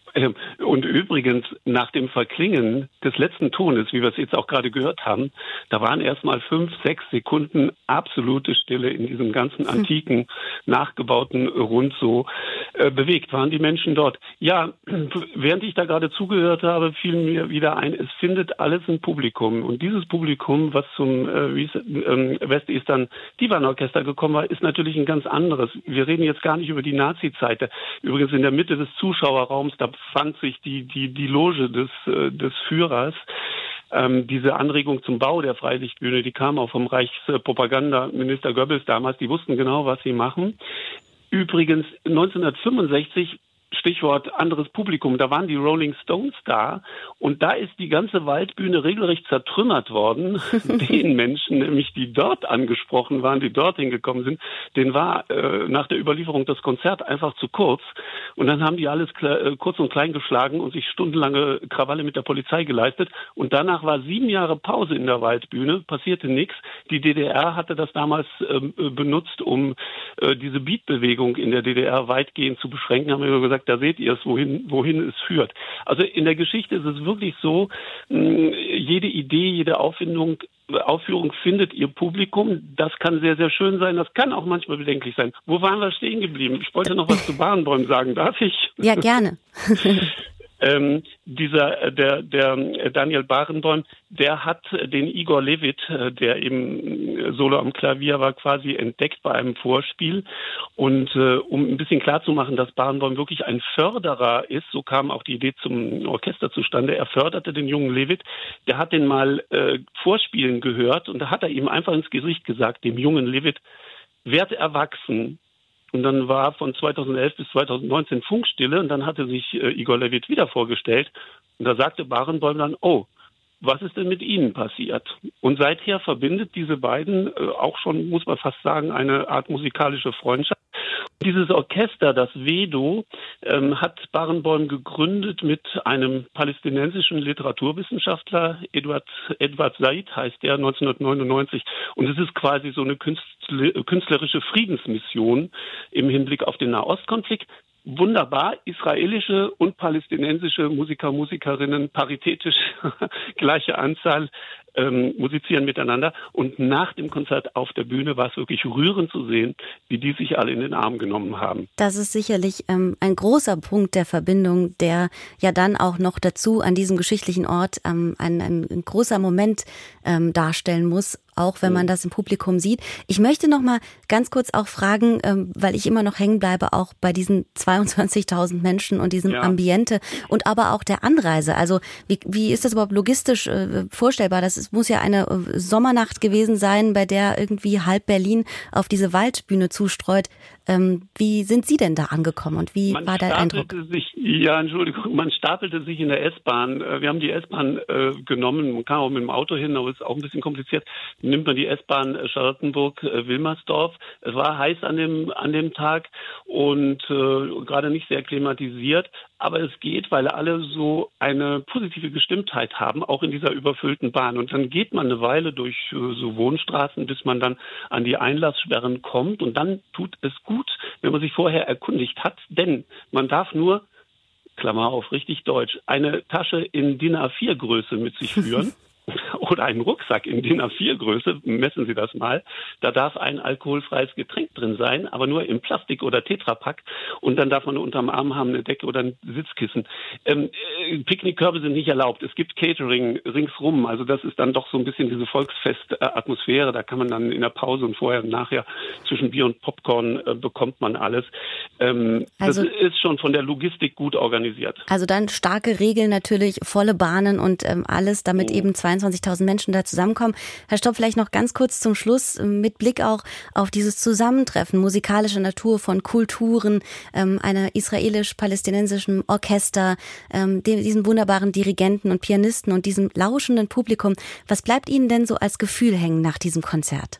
und übrigens, nach dem Verklingen des letzten Tones, wie wir es jetzt auch gerade gehört haben, da waren erst mal fünf, sechs Sekunden absolute Stille in diesem ganzen hm. antiken, nachgebauten Rund so. Äh, bewegt waren die Menschen dort. Ja, während ich da gerade zugehört habe, fiel mir wieder ein, es findet alles ein Publikum. Und dieses Publikum, was zum äh, ähm, Westeastern Divan Orchester gekommen war, ist natürlich ein ganz anderes. Wir reden jetzt gar nicht über die Nazi-Zeit. Übrigens in der Mitte des Zuschauerraums, da fand sich die, die, die Loge des, äh, des Führers. Ähm, diese Anregung zum Bau der Freilichtbühne, die kam auch vom Reichspropagandaminister Goebbels damals. Die wussten genau, was sie machen. Übrigens 1965 Stichwort anderes Publikum, da waren die Rolling Stones da und da ist die ganze Waldbühne regelrecht zertrümmert worden. den Menschen, nämlich die dort angesprochen waren, die dort hingekommen sind, denen war äh, nach der Überlieferung das Konzert einfach zu kurz und dann haben die alles äh, kurz und klein geschlagen und sich stundenlange Krawalle mit der Polizei geleistet und danach war sieben Jahre Pause in der Waldbühne, passierte nichts. Die DDR hatte das damals ähm, äh, benutzt, um äh, diese Beatbewegung in der DDR weitgehend zu beschränken, haben wir gesagt, gesagt, da seht ihr es, wohin, wohin es führt. Also in der Geschichte ist es wirklich so, jede Idee, jede Aufwindung Aufführung findet ihr Publikum. Das kann sehr, sehr schön sein. Das kann auch manchmal bedenklich sein. Wo waren wir stehen geblieben? Ich wollte noch was zu Barenbäumen sagen. Darf ich? Ja, gerne. Ähm, dieser, äh, der, der äh, Daniel Barenboim, der hat den Igor Levit, äh, der eben Solo am Klavier war, quasi entdeckt bei einem Vorspiel. Und äh, um ein bisschen klarzumachen, dass Barenboim wirklich ein Förderer ist, so kam auch die Idee zum Orchester zustande. Er förderte den jungen Levit. Der hat den mal äh, vorspielen gehört und da hat er ihm einfach ins Gesicht gesagt, dem jungen Levit, werd erwachsen, und dann war von 2011 bis 2019 Funkstille und dann hatte sich äh, Igor Levit wieder vorgestellt. Und da sagte Barenboim dann, oh, was ist denn mit ihnen passiert? Und seither verbindet diese beiden äh, auch schon, muss man fast sagen, eine Art musikalische Freundschaft. Dieses Orchester, das Vedo, ähm, hat Barenboim gegründet mit einem palästinensischen Literaturwissenschaftler, Edward, Edward Said heißt der, 1999. Und es ist quasi so eine künstlerische Friedensmission im Hinblick auf den Nahostkonflikt wunderbar israelische und palästinensische Musiker, Musikerinnen paritätisch gleiche Anzahl ähm, musizieren miteinander. Und nach dem Konzert auf der Bühne war es wirklich rührend zu sehen, wie die sich alle in den Arm genommen haben. Das ist sicherlich ähm, ein großer Punkt der Verbindung, der ja dann auch noch dazu an diesem geschichtlichen Ort ähm, ein, ein, großer Moment ähm, darstellen muss, auch wenn man das im Publikum sieht. Ich möchte noch mal ganz kurz auch fragen, ähm, weil ich immer noch hängen bleibe, auch bei diesen 22.000 Menschen und diesem ja. Ambiente und aber auch der Anreise. Also wie, wie ist das überhaupt logistisch äh, vorstellbar? Das es muss ja eine äh, Sommernacht gewesen sein, bei der irgendwie halb Berlin auf diese Waldbühne zustreut. Ähm, wie sind Sie denn da angekommen und wie man war der Eindruck? Sich, ja, Entschuldigung, man stapelte sich in der S-Bahn. Äh, wir haben die S-Bahn äh, genommen, man kam auch mit dem Auto hin, aber es ist auch ein bisschen kompliziert. Nimmt man die S-Bahn äh, Charlottenburg-Wilmersdorf. Äh, es war heiß an dem, an dem Tag und äh, gerade nicht sehr klimatisiert. Aber es geht, weil alle so eine positive Gestimmtheit haben, auch in dieser überfüllten Bahn. Und dann geht man eine Weile durch so Wohnstraßen, bis man dann an die Einlasssperren kommt. Und dann tut es gut gut, wenn man sich vorher erkundigt hat, denn man darf nur, Klammer auf, richtig deutsch, eine Tasche in DIN A4 Größe mit sich führen. oder einen Rucksack in DIN A4-Größe, messen Sie das mal, da darf ein alkoholfreies Getränk drin sein, aber nur im Plastik- oder Tetrapack und dann darf man unterm Arm haben eine Decke oder ein Sitzkissen. Ähm, äh, Picknickkörbe sind nicht erlaubt. Es gibt Catering ringsrum, also das ist dann doch so ein bisschen diese Volksfest-Atmosphäre. Da kann man dann in der Pause und vorher und nachher zwischen Bier und Popcorn äh, bekommt man alles. Ähm, also, das ist schon von der Logistik gut organisiert. Also dann starke Regeln natürlich, volle Bahnen und ähm, alles, damit oh. eben 22.000 Menschen da zusammenkommen. Herr Stopp, vielleicht noch ganz kurz zum Schluss äh, mit Blick auch auf dieses Zusammentreffen musikalischer Natur von Kulturen, ähm, einer israelisch-palästinensischen Orchester, ähm, diesen wunderbaren Dirigenten und Pianisten und diesem lauschenden Publikum. Was bleibt Ihnen denn so als Gefühl hängen nach diesem Konzert?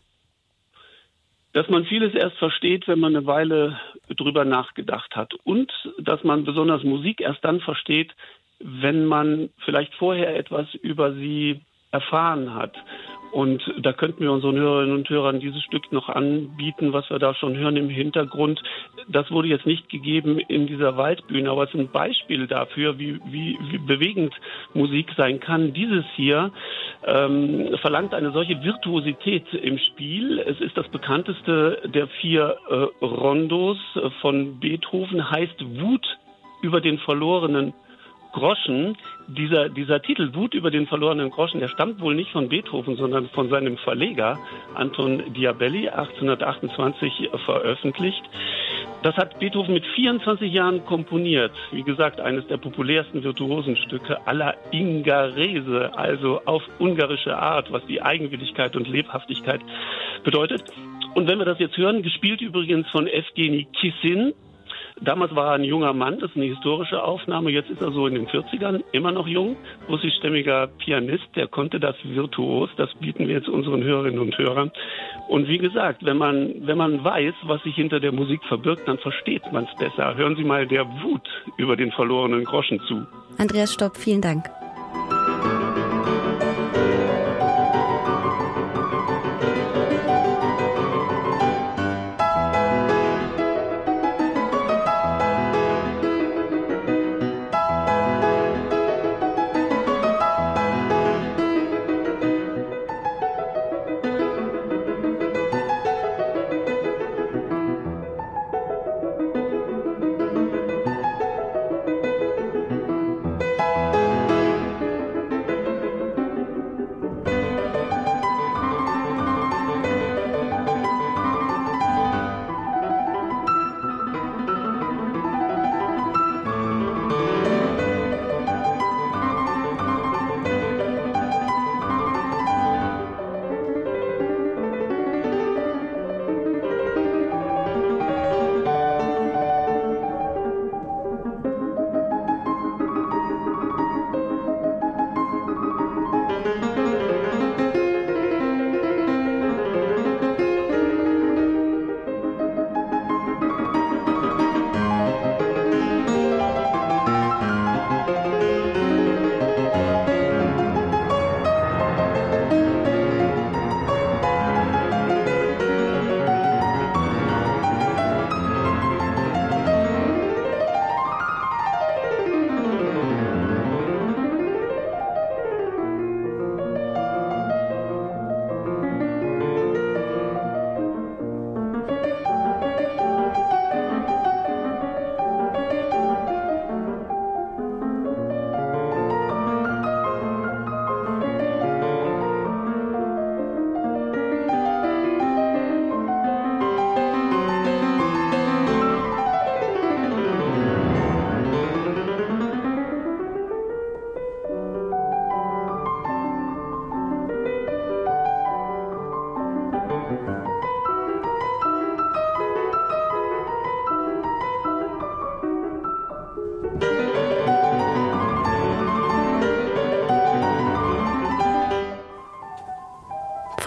dass man vieles erst versteht, wenn man eine Weile drüber nachgedacht hat und dass man besonders Musik erst dann versteht, wenn man vielleicht vorher etwas über sie erfahren hat. Und da könnten wir unseren Hörerinnen und Hörern dieses Stück noch anbieten, was wir da schon hören im Hintergrund. Das wurde jetzt nicht gegeben in dieser Waldbühne, aber es ist ein Beispiel dafür, wie, wie, wie bewegend Musik sein kann. Dieses hier ähm, verlangt eine solche Virtuosität im Spiel. Es ist das bekannteste der vier äh, Rondos von Beethoven, heißt Wut über den verlorenen Groschen, dieser, dieser Titel Wut über den verlorenen Groschen, der stammt wohl nicht von Beethoven, sondern von seinem Verleger Anton Diabelli, 1828 veröffentlicht. Das hat Beethoven mit 24 Jahren komponiert. Wie gesagt, eines der populärsten Virtuosenstücke aller Ingarese, also auf ungarische Art, was die Eigenwilligkeit und Lebhaftigkeit bedeutet. Und wenn wir das jetzt hören, gespielt übrigens von Evgeny Kissin, Damals war er ein junger Mann, das ist eine historische Aufnahme. Jetzt ist er so in den 40ern, immer noch jung, russischstämmiger Pianist, der konnte das virtuos. Das bieten wir jetzt unseren Hörerinnen und Hörern. Und wie gesagt, wenn man, wenn man weiß, was sich hinter der Musik verbirgt, dann versteht man es besser. Hören Sie mal der Wut über den verlorenen Groschen zu. Andreas Stopp, vielen Dank.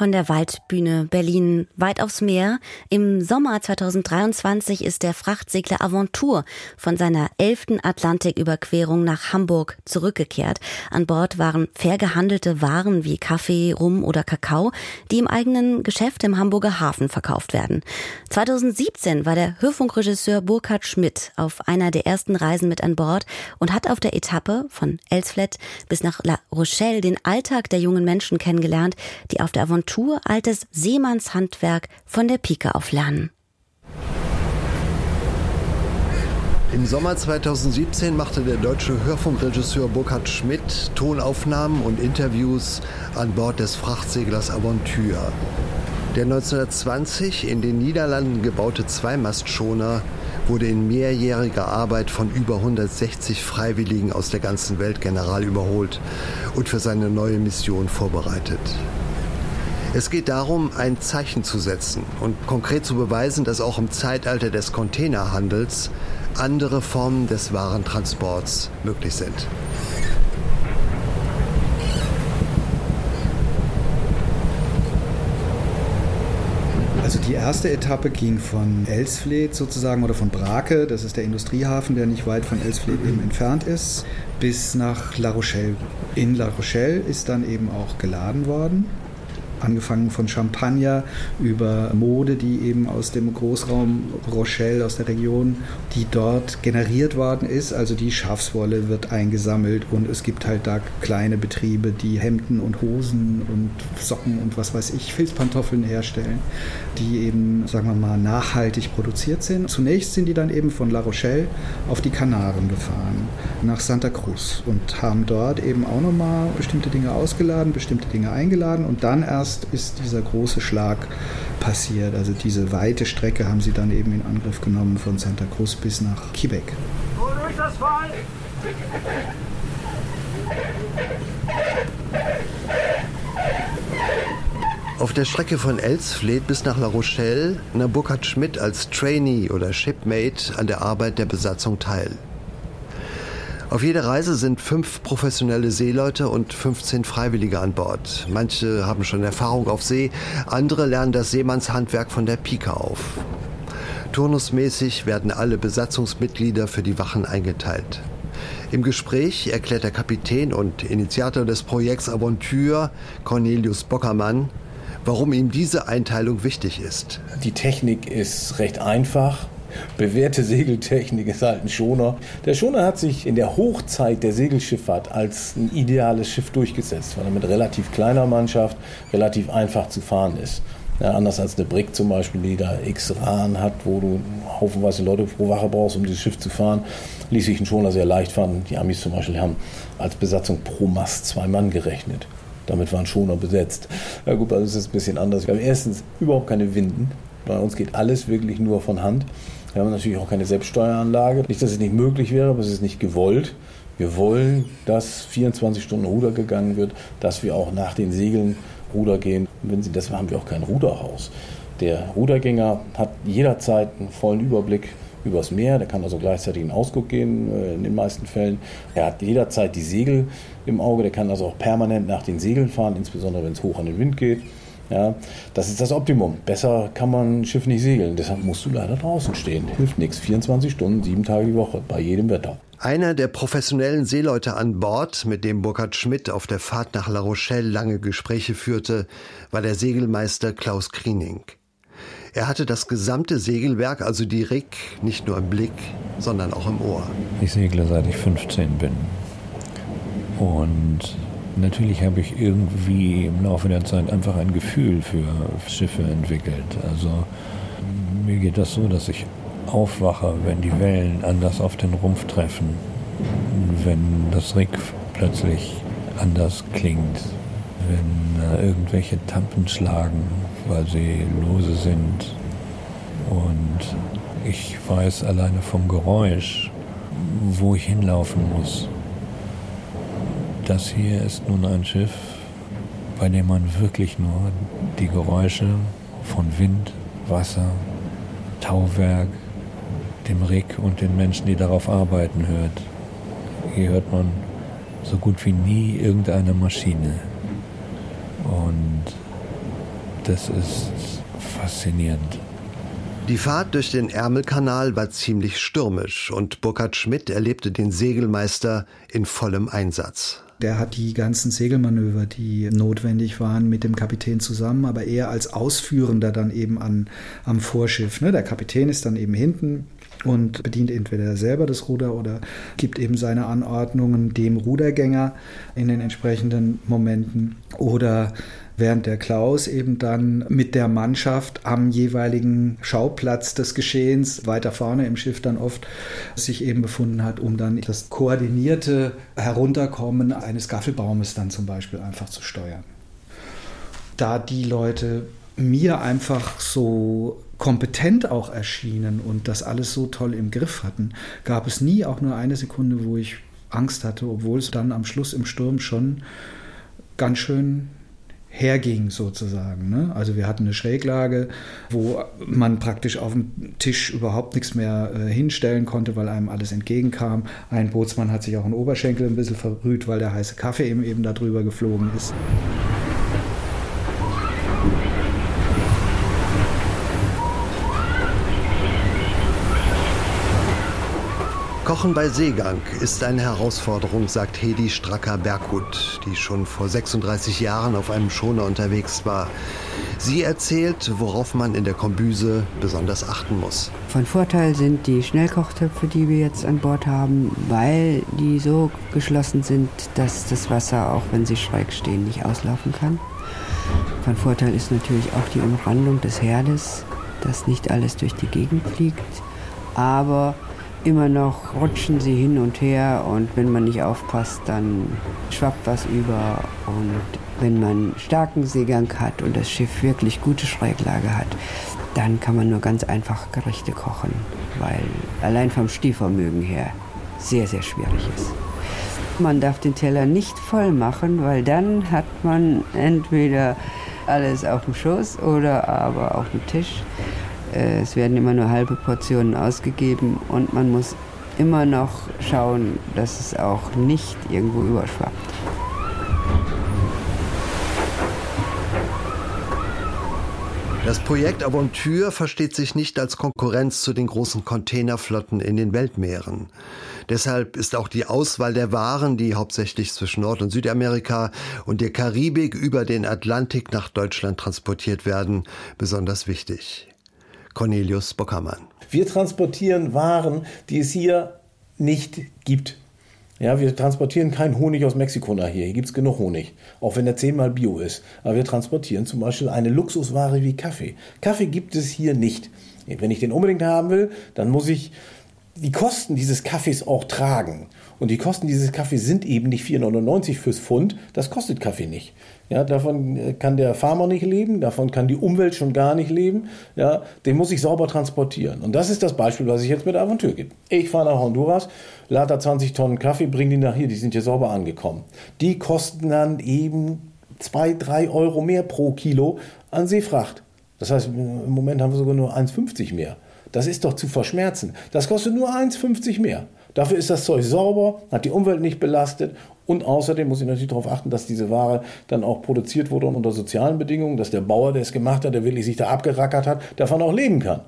Von der Waldbühne Berlin weit aufs Meer. Im Sommer 2023 ist der Frachtsegler Aventur von seiner elften Atlantiküberquerung nach Hamburg zurückgekehrt. An Bord waren fair gehandelte Waren wie Kaffee, Rum oder Kakao, die im eigenen Geschäft im Hamburger Hafen verkauft werden. 2017 war der Hörfunkregisseur Burkhard Schmidt auf einer der ersten Reisen mit an Bord und hat auf der Etappe von Elsfleth bis nach La Rochelle den Alltag der jungen Menschen kennengelernt, die auf der Aventur Tour altes Seemannshandwerk von der Pike auf lernen. Im Sommer 2017 machte der deutsche Hörfunkregisseur Burkhard Schmidt Tonaufnahmen und Interviews an Bord des Frachtseglers Aventure. Der 1920 in den Niederlanden gebaute Zweimastschoner wurde in mehrjähriger Arbeit von über 160 Freiwilligen aus der ganzen Welt general überholt und für seine neue Mission vorbereitet. Es geht darum, ein Zeichen zu setzen und konkret zu beweisen, dass auch im Zeitalter des Containerhandels andere Formen des Warentransports möglich sind. Also die erste Etappe ging von Elsfleth sozusagen oder von Brake, das ist der Industriehafen, der nicht weit von Elsfleth eben entfernt ist, bis nach La Rochelle. In La Rochelle ist dann eben auch geladen worden angefangen von Champagner über Mode, die eben aus dem Großraum Rochelle, aus der Region, die dort generiert worden ist. Also die Schafswolle wird eingesammelt und es gibt halt da kleine Betriebe, die Hemden und Hosen und Socken und was weiß ich, Filzpantoffeln herstellen, die eben, sagen wir mal, nachhaltig produziert sind. Zunächst sind die dann eben von La Rochelle auf die Kanaren gefahren, nach Santa Cruz und haben dort eben auch nochmal bestimmte Dinge ausgeladen, bestimmte Dinge eingeladen und dann erst erst ist dieser große Schlag passiert. Also diese weite Strecke haben sie dann eben in Angriff genommen von Santa Cruz bis nach Quebec. durch das Fall! Auf der Strecke von Elsfleth bis nach La Rochelle nahm Burkhard Schmidt als Trainee oder Shipmate an der Arbeit der Besatzung teil. Auf jeder Reise sind fünf professionelle Seeleute und 15 Freiwillige an Bord. Manche haben schon Erfahrung auf See, andere lernen das Seemannshandwerk von der Pike auf. Turnusmäßig werden alle Besatzungsmitglieder für die Wachen eingeteilt. Im Gespräch erklärt der Kapitän und Initiator des Projekts Aventure, Cornelius Bockermann, warum ihm diese Einteilung wichtig ist. Die Technik ist recht einfach. Bewährte Segeltechnik ist halt ein Schoner. Der Schoner hat sich in der Hochzeit der Segelschifffahrt als ein ideales Schiff durchgesetzt, weil er mit relativ kleiner Mannschaft relativ einfach zu fahren ist. Ja, anders als eine Brick zum Beispiel, die da x Rahn hat, wo du haufenweise Leute pro Wache brauchst, um dieses Schiff zu fahren, ließ sich ein Schoner sehr leicht fahren. Die Amis zum Beispiel haben als Besatzung pro Mast zwei Mann gerechnet. Damit waren Schoner besetzt. Ja gut, also ist es ein bisschen anders. Wir haben erstens überhaupt keine Winden. Bei uns geht alles wirklich nur von Hand. Wir haben natürlich auch keine Selbststeueranlage. Nicht, dass es nicht möglich wäre, aber es ist nicht gewollt. Wir wollen, dass 24 Stunden Ruder gegangen wird, dass wir auch nach den Segeln Ruder gehen. Und wenn Sie das haben wir auch kein Ruderhaus. Der Rudergänger hat jederzeit einen vollen Überblick übers Meer. Der kann also gleichzeitig in Ausguck gehen, äh, in den meisten Fällen. Er hat jederzeit die Segel im Auge. Der kann also auch permanent nach den Segeln fahren, insbesondere wenn es hoch an den Wind geht. Ja, das ist das Optimum. Besser kann man ein Schiff nicht segeln. Deshalb musst du leider draußen stehen. Hilft nichts. 24 Stunden, sieben Tage die Woche, bei jedem Wetter. Einer der professionellen Seeleute an Bord, mit dem Burkhard Schmidt auf der Fahrt nach La Rochelle lange Gespräche führte, war der Segelmeister Klaus Kriening. Er hatte das gesamte Segelwerk, also die Rig, nicht nur im Blick, sondern auch im Ohr. Ich segle seit ich 15 bin. Und Natürlich habe ich irgendwie im Laufe der Zeit einfach ein Gefühl für Schiffe entwickelt. Also mir geht das so, dass ich aufwache, wenn die Wellen anders auf den Rumpf treffen, wenn das Rick plötzlich anders klingt, wenn äh, irgendwelche Tampen schlagen, weil sie lose sind. Und ich weiß alleine vom Geräusch, wo ich hinlaufen muss. Das hier ist nun ein Schiff, bei dem man wirklich nur die Geräusche von Wind, Wasser, Tauwerk, dem Rick und den Menschen, die darauf arbeiten, hört. Hier hört man so gut wie nie irgendeine Maschine. Und das ist faszinierend. Die Fahrt durch den Ärmelkanal war ziemlich stürmisch und Burkhard Schmidt erlebte den Segelmeister in vollem Einsatz. Der hat die ganzen Segelmanöver, die notwendig waren, mit dem Kapitän zusammen, aber eher als Ausführender dann eben an, am Vorschiff. Ne? Der Kapitän ist dann eben hinten und bedient entweder selber das Ruder oder gibt eben seine Anordnungen dem Rudergänger in den entsprechenden Momenten oder während der Klaus eben dann mit der Mannschaft am jeweiligen Schauplatz des Geschehens weiter vorne im Schiff dann oft sich eben befunden hat, um dann das koordinierte Herunterkommen eines Gaffelbaumes dann zum Beispiel einfach zu steuern. Da die Leute mir einfach so kompetent auch erschienen und das alles so toll im Griff hatten, gab es nie auch nur eine Sekunde, wo ich Angst hatte, obwohl es dann am Schluss im Sturm schon ganz schön herging sozusagen. Ne? Also wir hatten eine Schräglage, wo man praktisch auf dem Tisch überhaupt nichts mehr äh, hinstellen konnte, weil einem alles entgegenkam. Ein Bootsmann hat sich auch einen Oberschenkel ein bisschen verbrüht, weil der heiße Kaffee eben, eben darüber geflogen ist. Kochen bei Seegang ist eine Herausforderung, sagt Hedi Stracker-Berghut, die schon vor 36 Jahren auf einem Schoner unterwegs war. Sie erzählt, worauf man in der Kombüse besonders achten muss. Von Vorteil sind die Schnellkochtöpfe, die wir jetzt an Bord haben, weil die so geschlossen sind, dass das Wasser, auch wenn sie schräg stehen, nicht auslaufen kann. Von Vorteil ist natürlich auch die Umrandung des Herdes, dass nicht alles durch die Gegend fliegt. Aber immer noch rutschen sie hin und her und wenn man nicht aufpasst, dann schwappt was über. Und wenn man starken Seegang hat und das Schiff wirklich gute Schräglage hat, dann kann man nur ganz einfach Gerichte kochen, weil allein vom Stiefvermögen her sehr, sehr schwierig ist. Man darf den Teller nicht voll machen, weil dann hat man entweder alles auf dem Schoß oder aber auf dem Tisch. Äh, es werden immer nur halbe Portionen ausgegeben und man muss immer noch schauen, dass es auch nicht irgendwo überschwappt. Das Projekt Aventure versteht sich nicht als Konkurrenz zu den großen Containerflotten in den Weltmeeren. Deshalb ist auch die Auswahl der Waren, die hauptsächlich zwischen Nord- und Südamerika und der Karibik über den Atlantik nach Deutschland transportiert werden, besonders wichtig. Cornelius Bockermann. Wir transportieren Waren, die es hier nicht gibt. Ja, wir transportieren keinen Honig aus Mexiko nach hier. Hier gibt es genug Honig, auch wenn der zehnmal Bio ist. Aber wir transportieren zum Beispiel eine Luxusware wie Kaffee. Kaffee gibt es hier nicht. Wenn ich den unbedingt haben will, dann muss ich die Kosten dieses Kaffees auch tragen. Und die Kosten dieses Kaffees sind eben nicht 4,99 fürs Pfund. Das kostet Kaffee nicht. Ja, davon äh, kann der Farmer nicht leben, davon kann die Umwelt schon gar nicht leben. Ja, den muss ich sauber transportieren. Und das ist das Beispiel, was ich jetzt mit Aventur gebe. Ich fahre nach Honduras, lade da 20 Tonnen Kaffee, bringe die nach hier, die sind hier sauber angekommen. Die kosten dann eben 2, 3 Euro mehr pro Kilo an Seefracht. Das heißt, im Moment haben wir sogar nur 1,50 mehr. Das ist doch zu verschmerzen. Das kostet nur 1,50 mehr. Dafür ist das Zeug sauber, hat die Umwelt nicht belastet und außerdem muss ich natürlich darauf achten, dass diese Ware dann auch produziert wurde unter sozialen Bedingungen, dass der Bauer, der es gemacht hat, der wirklich sich da abgerackert hat, davon auch leben kann.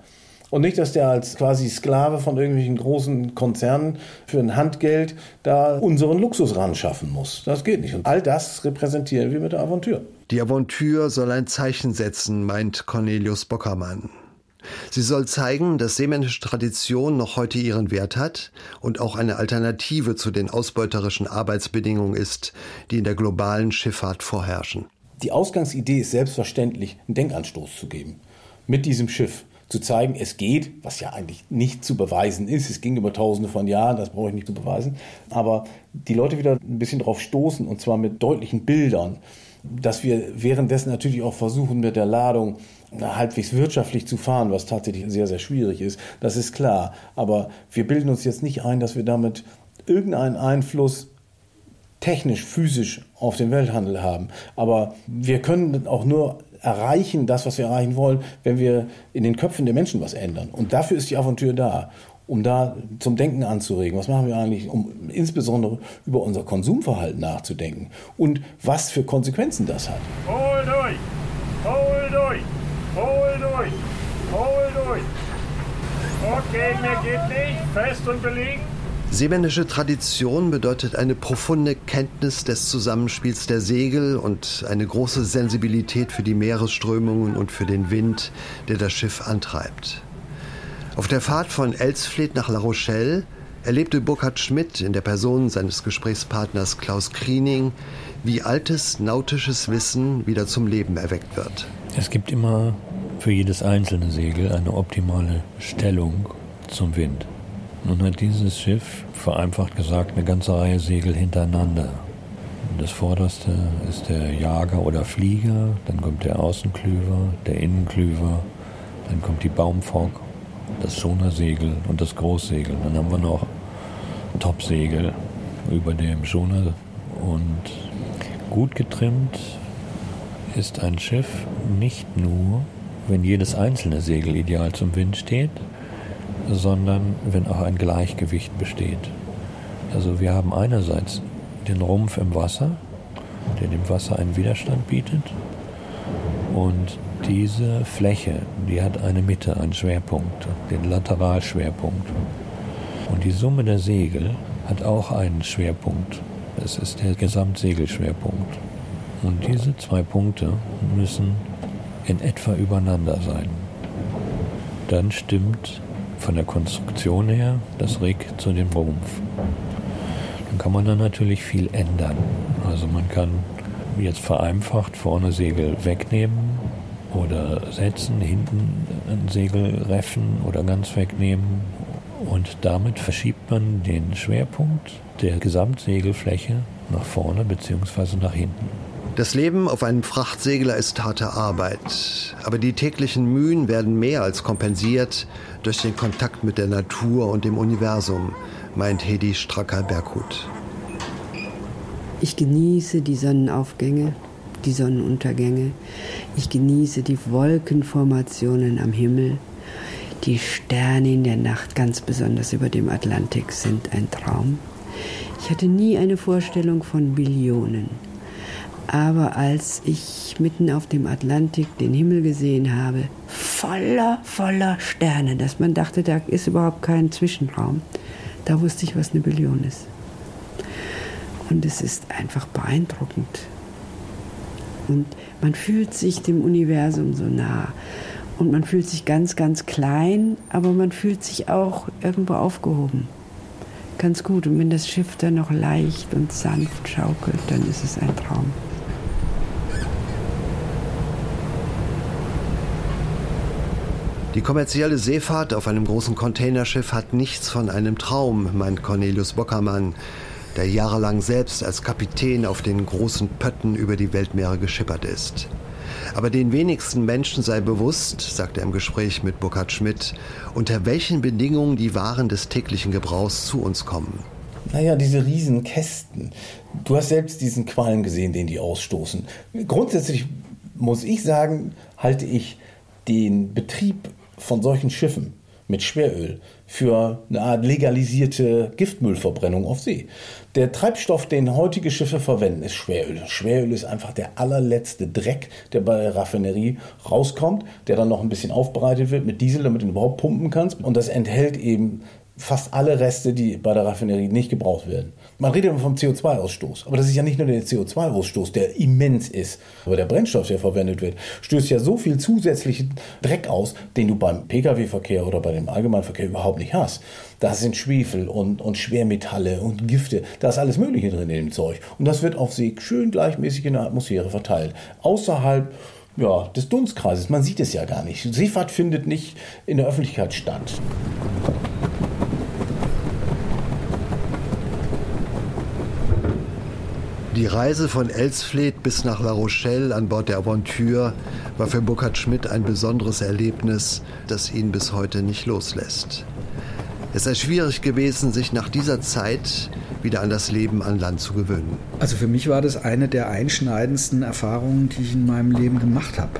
Und nicht, dass der als quasi Sklave von irgendwelchen großen Konzernen für ein Handgeld da unseren Luxus ran schaffen muss. Das geht nicht. Und all das repräsentieren wir mit der Aventur. Die Aventur soll ein Zeichen setzen, meint Cornelius Bockermann. Sie soll zeigen, dass seemännische Tradition noch heute ihren Wert hat und auch eine Alternative zu den ausbeuterischen Arbeitsbedingungen ist, die in der globalen Schifffahrt vorherrschen. Die Ausgangsidee ist selbstverständlich, einen Denkanstoß zu geben. Mit diesem Schiff zu zeigen, es geht, was ja eigentlich nicht zu beweisen ist. Es ging über tausende von Jahren, das brauche ich nicht zu beweisen. Aber die Leute wieder ein bisschen drauf stoßen und zwar mit deutlichen Bildern, dass wir währenddessen natürlich auch versuchen, mit der Ladung halbwegs wirtschaftlich zu fahren, was tatsächlich sehr, sehr schwierig ist, das ist klar. Aber wir bilden uns jetzt nicht ein, dass wir damit irgendeinen Einfluss technisch, physisch auf den Welthandel haben. Aber wir können auch nur erreichen, das, was wir erreichen wollen, wenn wir in den Köpfen der Menschen was ändern. Und dafür ist die Aventur da, um da zum Denken anzuregen. Was machen wir eigentlich, um insbesondere über unser Konsumverhalten nachzudenken und was für Konsequenzen das hat. Hol durch! Hol durch! Hol durch! Hol durch! Okay, mir geht nicht. Fest und belegen. Seemännische Tradition bedeutet eine profunde Kenntnis des Zusammenspiels der Segel und eine große Sensibilität für die Meeresströmungen und für den Wind, der das Schiff antreibt. Auf der Fahrt von Elsfleth nach La Rochelle erlebte Burkhard Schmidt in der Person seines Gesprächspartners Klaus Kriening, wie altes nautisches Wissen wieder zum Leben erweckt wird. Es gibt immer für jedes einzelne Segel eine optimale Stellung zum Wind. Nun hat dieses Schiff, vereinfacht gesagt, eine ganze Reihe Segel hintereinander. Das vorderste ist der Jager oder Flieger, dann kommt der Außenklüver, der Innenklüver, dann kommt die Baumfock, das Schonersegel und das Großsegel. Dann haben wir noch Topsegel über dem Schoner und gut getrimmt ist ein Schiff nicht nur, wenn jedes einzelne Segel ideal zum Wind steht, sondern wenn auch ein Gleichgewicht besteht. Also wir haben einerseits den Rumpf im Wasser, der dem Wasser einen Widerstand bietet. Und diese Fläche, die hat eine Mitte, einen Schwerpunkt, den Lateralschwerpunkt. Und die Summe der Segel hat auch einen Schwerpunkt. Es ist der Gesamtsegelschwerpunkt. Und diese zwei Punkte müssen in etwa übereinander sein. Dann stimmt von der Konstruktion her das Rig zu dem Rumpf. Dann kann man dann natürlich viel ändern. Also man kann jetzt vereinfacht vorne Segel wegnehmen oder setzen, hinten ein Segel reffen oder ganz wegnehmen. Und damit verschiebt man den Schwerpunkt der Gesamtsegelfläche nach vorne bzw. nach hinten. Das Leben auf einem Frachtsegler ist harte Arbeit, aber die täglichen Mühen werden mehr als kompensiert durch den Kontakt mit der Natur und dem Universum, meint Hedi Stracker-Berghut. Ich genieße die Sonnenaufgänge, die Sonnenuntergänge. Ich genieße die Wolkenformationen am Himmel. Die Sterne in der Nacht, ganz besonders über dem Atlantik, sind ein Traum. Ich hatte nie eine Vorstellung von Billionen. Aber als ich mitten auf dem Atlantik den Himmel gesehen habe, voller, voller Sterne, dass man dachte, da ist überhaupt kein Zwischenraum, da wusste ich, was eine Billion ist. Und es ist einfach beeindruckend. Und man fühlt sich dem Universum so nah. Und man fühlt sich ganz, ganz klein, aber man fühlt sich auch irgendwo aufgehoben. Ganz gut. Und wenn das Schiff dann noch leicht und sanft schaukelt, dann ist es ein Traum. Die kommerzielle Seefahrt auf einem großen Containerschiff hat nichts von einem Traum, meint Cornelius Bockermann, der jahrelang selbst als Kapitän auf den großen Pötten über die Weltmeere geschippert ist. Aber den wenigsten Menschen sei bewusst, sagt er im Gespräch mit Burkhard Schmidt, unter welchen Bedingungen die Waren des täglichen Gebrauchs zu uns kommen. Naja, diese riesen Kästen. Du hast selbst diesen Qualm gesehen, den die ausstoßen. Grundsätzlich muss ich sagen, halte ich den Betrieb von solchen Schiffen mit Schweröl für eine Art legalisierte Giftmüllverbrennung auf See. Der Treibstoff, den heutige Schiffe verwenden, ist Schweröl. Schweröl ist einfach der allerletzte Dreck, der bei der Raffinerie rauskommt, der dann noch ein bisschen aufbereitet wird mit Diesel, damit du ihn überhaupt pumpen kannst. Und das enthält eben fast alle Reste, die bei der Raffinerie nicht gebraucht werden. Man redet immer vom CO2-Ausstoß, aber das ist ja nicht nur der CO2-Ausstoß, der immens ist, aber der Brennstoff, der verwendet wird, stößt ja so viel zusätzlichen Dreck aus, den du beim Pkw-Verkehr oder bei dem Allgemeinverkehr überhaupt nicht hast. Da sind Schwefel und, und Schwermetalle und Gifte, da ist alles Mögliche drin in dem Zeug. Und das wird auf See schön gleichmäßig in der Atmosphäre verteilt. Außerhalb ja, des Dunstkreises. Man sieht es ja gar nicht. Seefahrt findet nicht in der Öffentlichkeit statt. Die Reise von Elsfleth bis nach La Rochelle an Bord der Aventure war für Burkhard Schmidt ein besonderes Erlebnis, das ihn bis heute nicht loslässt. Es sei schwierig gewesen, sich nach dieser Zeit wieder an das Leben an Land zu gewöhnen. Also für mich war das eine der einschneidendsten Erfahrungen, die ich in meinem Leben gemacht habe.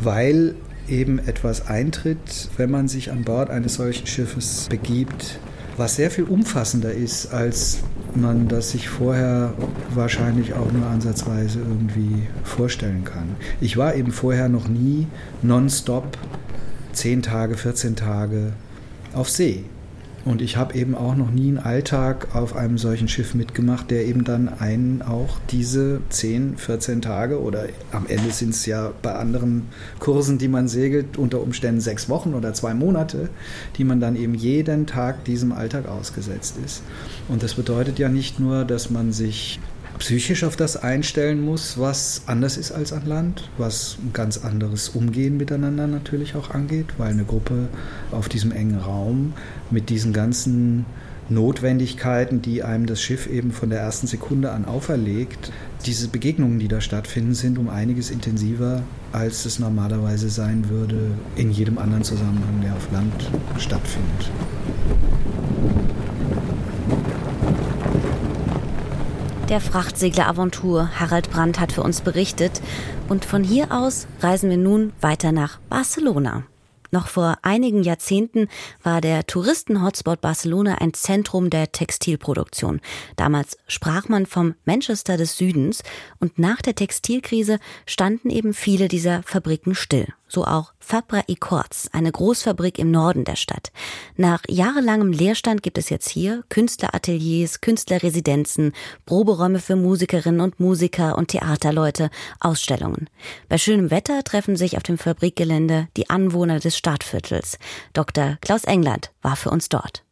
Weil eben etwas eintritt, wenn man sich an Bord eines solchen Schiffes begibt, was sehr viel umfassender ist, als man das sich vorher wahrscheinlich auch nur ansatzweise irgendwie vorstellen kann. Ich war eben vorher noch nie nonstop 10 Tage, 14 Tage auf See. Und ich habe eben auch noch nie einen Alltag auf einem solchen Schiff mitgemacht, der eben dann einen auch diese 10, 14 Tage oder am Ende sind es ja bei anderen Kursen, die man segelt, unter Umständen sechs Wochen oder zwei Monate, die man dann eben jeden Tag diesem Alltag ausgesetzt ist. Und das bedeutet ja nicht nur, dass man sich psychisch auf das einstellen muss, was anders ist als an Land, was ein ganz anderes Umgehen miteinander natürlich auch angeht, weil eine Gruppe auf diesem engen Raum mit diesen ganzen Notwendigkeiten, die einem das Schiff eben von der ersten Sekunde an auferlegt, diese Begegnungen, die da stattfinden, sind um einiges intensiver, als es normalerweise sein würde in jedem anderen Zusammenhang, der auf Land stattfindet. Der Frachtsegler Aventur Harald Brandt hat für uns berichtet und von hier aus reisen wir nun weiter nach Barcelona. Noch vor einigen Jahrzehnten war der Touristen-Hotspot Barcelona ein Zentrum der Textilproduktion. Damals sprach man vom Manchester des Südens und nach der Textilkrise standen eben viele dieser Fabriken still. So auch Fabra Corts, eine Großfabrik im Norden der Stadt. Nach jahrelangem Leerstand gibt es jetzt hier Künstlerateliers, Künstlerresidenzen, Proberäume für Musikerinnen und Musiker und Theaterleute, Ausstellungen. Bei schönem Wetter treffen sich auf dem Fabrikgelände die Anwohner des Stadtviertels. Dr. Klaus England war für uns dort.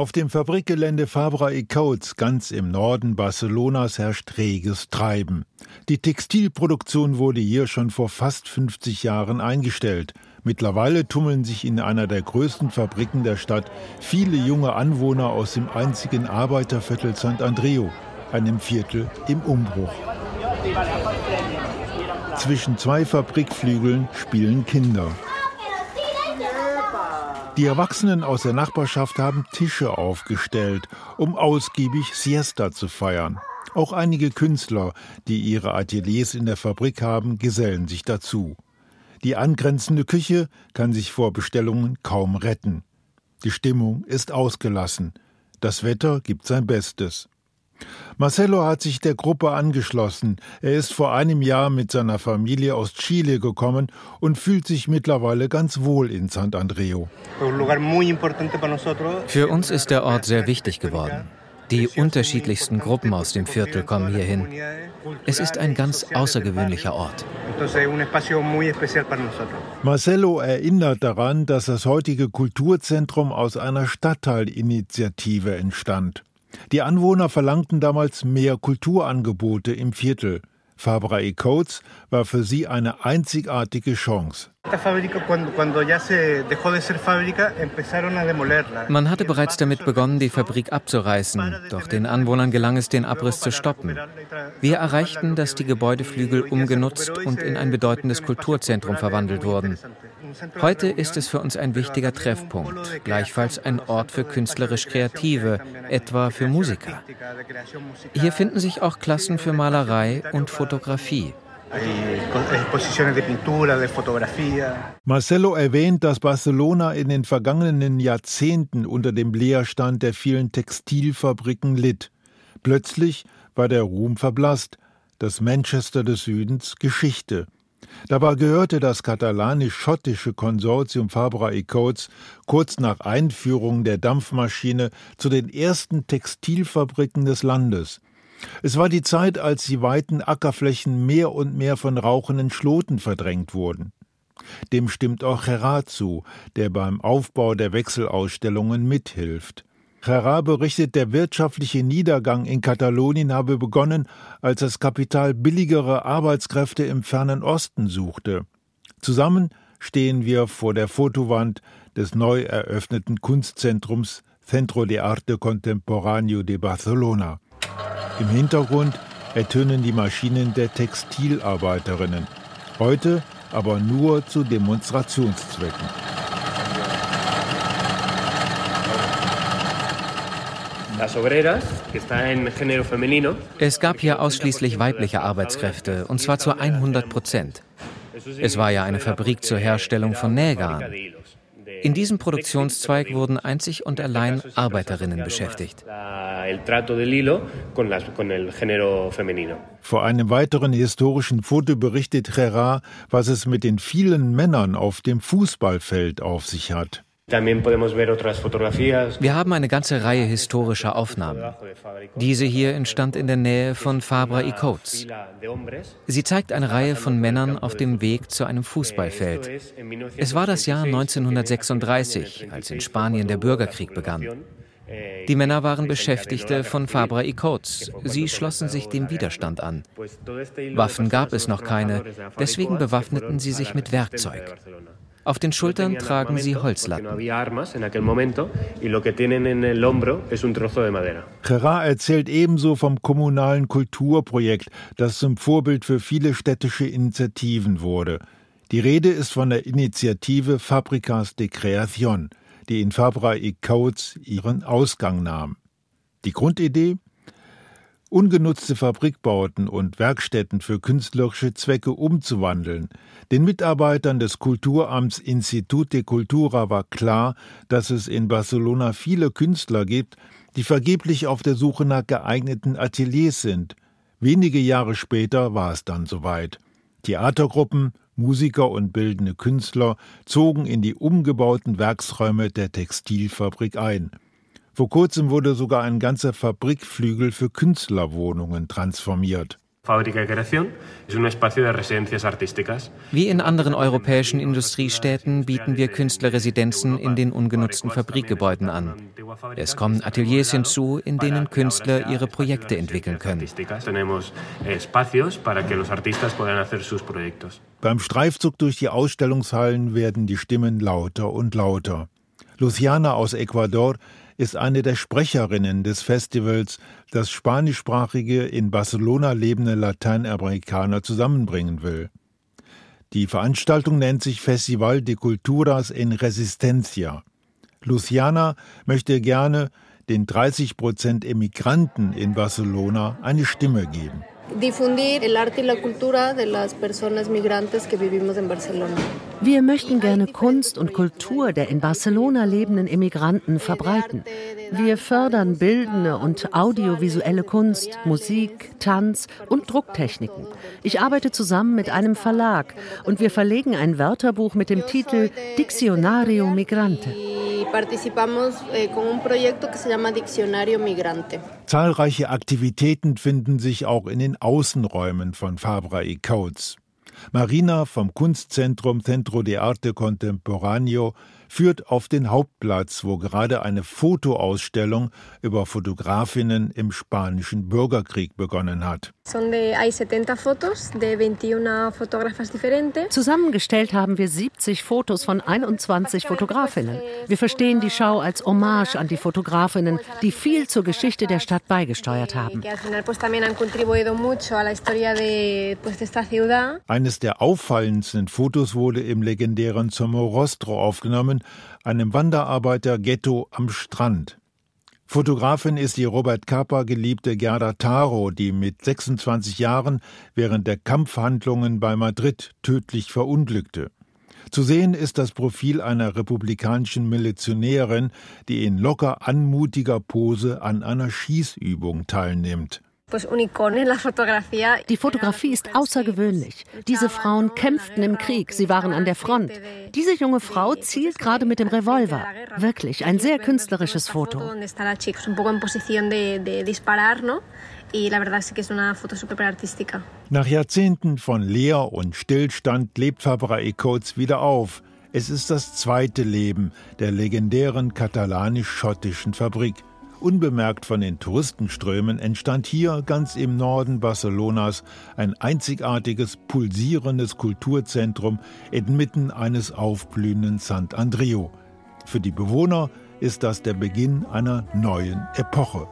Auf dem Fabrikgelände Fabra y Coats ganz im Norden Barcelonas herrscht reges Treiben. Die Textilproduktion wurde hier schon vor fast 50 Jahren eingestellt. Mittlerweile tummeln sich in einer der größten Fabriken der Stadt viele junge Anwohner aus dem einzigen Arbeiterviertel Sant Andreu, einem Viertel im Umbruch. Zwischen zwei Fabrikflügeln spielen Kinder. Die Erwachsenen aus der Nachbarschaft haben Tische aufgestellt, um ausgiebig Siesta zu feiern. Auch einige Künstler, die ihre Ateliers in der Fabrik haben, gesellen sich dazu. Die angrenzende Küche kann sich vor Bestellungen kaum retten. Die Stimmung ist ausgelassen. Das Wetter gibt sein Bestes. Marcelo hat sich der Gruppe angeschlossen. Er ist vor einem Jahr mit seiner Familie aus Chile gekommen und fühlt sich mittlerweile ganz wohl in Sant Andreu. Für uns ist der Ort sehr wichtig geworden. Die unterschiedlichsten Gruppen aus dem Viertel kommen hierhin. Es ist ein ganz außergewöhnlicher Ort. Marcelo erinnert daran, dass das heutige Kulturzentrum aus einer Stadtteilinitiative entstand. Die Anwohner verlangten damals mehr Kulturangebote im Viertel. Fabra e Coates war für sie eine einzigartige Chance. Man hatte bereits damit begonnen, die Fabrik abzureißen, doch den Anwohnern gelang es, den Abriss zu stoppen. Wir erreichten, dass die Gebäudeflügel umgenutzt und in ein bedeutendes Kulturzentrum verwandelt wurden. Heute ist es für uns ein wichtiger Treffpunkt, gleichfalls ein Ort für künstlerisch Kreative, etwa für Musiker. Hier finden sich auch Klassen für Malerei und Fotografie. Marcelo erwähnt, dass Barcelona in den vergangenen Jahrzehnten unter dem Leerstand der vielen Textilfabriken litt. Plötzlich war der Ruhm verblasst, das Manchester des Südens Geschichte. Dabei gehörte das katalanisch-schottische Konsortium Fabra y Coates kurz nach Einführung der Dampfmaschine zu den ersten Textilfabriken des Landes. Es war die Zeit, als die weiten Ackerflächen mehr und mehr von rauchenden Schloten verdrängt wurden. Dem stimmt auch Gerard zu, der beim Aufbau der Wechselausstellungen mithilft. Gerard berichtet, der wirtschaftliche Niedergang in Katalonien habe begonnen, als das Kapital billigere Arbeitskräfte im fernen Osten suchte. Zusammen stehen wir vor der Fotowand des neu eröffneten Kunstzentrums Centro de Arte Contemporáneo de Barcelona. Im Hintergrund ertönen die Maschinen der Textilarbeiterinnen. Heute aber nur zu Demonstrationszwecken. Es gab hier ausschließlich weibliche Arbeitskräfte, und zwar zu 100 Prozent. Es war ja eine Fabrik zur Herstellung von Nähgarn. In diesem Produktionszweig wurden einzig und allein Arbeiterinnen beschäftigt. Vor einem weiteren historischen Foto berichtet Gerard, was es mit den vielen Männern auf dem Fußballfeld auf sich hat. Wir haben eine ganze Reihe historischer Aufnahmen. Diese hier entstand in der Nähe von Fabra y Coates. Sie zeigt eine Reihe von Männern auf dem Weg zu einem Fußballfeld. Es war das Jahr 1936, als in Spanien der Bürgerkrieg begann. Die Männer waren Beschäftigte von Fabra y Coates. Sie schlossen sich dem Widerstand an. Waffen gab es noch keine, deswegen bewaffneten sie sich mit Werkzeug. Auf den Schultern tragen sie Holzlatten. Gerard erzählt ebenso vom kommunalen Kulturprojekt, das zum Vorbild für viele städtische Initiativen wurde. Die Rede ist von der Initiative Fabricas de Creación, die in Fabra y Coates ihren Ausgang nahm. Die Grundidee? Ungenutzte Fabrikbauten und Werkstätten für künstlerische Zwecke umzuwandeln. Den Mitarbeitern des Kulturamts Institut de Cultura war klar, dass es in Barcelona viele Künstler gibt, die vergeblich auf der Suche nach geeigneten Ateliers sind. Wenige Jahre später war es dann soweit. Theatergruppen, Musiker und bildende Künstler zogen in die umgebauten Werksräume der Textilfabrik ein. Vor kurzem wurde sogar ein ganzer Fabrikflügel für Künstlerwohnungen transformiert. Wie in anderen europäischen Industriestädten bieten wir Künstlerresidenzen in den ungenutzten Fabrikgebäuden an. Es kommen Ateliers hinzu, in denen Künstler ihre Projekte entwickeln können. Beim Streifzug durch die Ausstellungshallen werden die Stimmen lauter und lauter. Luciana aus Ecuador ist eine der Sprecherinnen des Festivals, das spanischsprachige in Barcelona lebende Lateinamerikaner zusammenbringen will. Die Veranstaltung nennt sich Festival de Culturas en Resistencia. Luciana möchte gerne den 30 Prozent Emigranten in Barcelona eine Stimme geben. Difundir el arte y la cultura de las personas migrantes que vivimos en Barcelona. Wir möchten gerne Kunst und Kultur der in Barcelona lebenden Immigranten verbreiten. Wir fördern bildende und audiovisuelle Kunst, Musik, Tanz und Drucktechniken. Ich arbeite zusammen mit einem Verlag und wir verlegen ein Wörterbuch mit dem Titel Diccionario Migrante. Eh, Zahlreiche Aktivitäten finden sich auch in den Außenräumen von Fabra y Coates. Marina vom Kunstzentrum Centro de Arte Contemporaneo führt auf den Hauptplatz, wo gerade eine Fotoausstellung über Fotografinnen im spanischen Bürgerkrieg begonnen hat. Zusammengestellt haben wir 70 Fotos von 21 Fotografinnen. Wir verstehen die Schau als Hommage an die Fotografinnen, die viel zur Geschichte der Stadt beigesteuert haben. Eines der auffallendsten Fotos wurde im legendären Somorostro aufgenommen, einem Wanderarbeiter-Ghetto am Strand. Fotografin ist die Robert Capa geliebte Gerda Taro, die mit 26 Jahren während der Kampfhandlungen bei Madrid tödlich verunglückte. Zu sehen ist das Profil einer republikanischen Milizionärin, die in locker anmutiger Pose an einer Schießübung teilnimmt. Die Fotografie ist außergewöhnlich. Diese Frauen kämpften im Krieg, sie waren an der Front. Diese junge Frau zielt gerade mit dem Revolver. Wirklich ein sehr künstlerisches Foto. Nach Jahrzehnten von Leer und Stillstand lebt Fabra Coates wieder auf. Es ist das zweite Leben der legendären katalanisch-schottischen Fabrik. Unbemerkt von den Touristenströmen entstand hier ganz im Norden Barcelonas ein einzigartiges, pulsierendes Kulturzentrum inmitten eines aufblühenden Sant Andreu. Für die Bewohner ist das der Beginn einer neuen Epoche.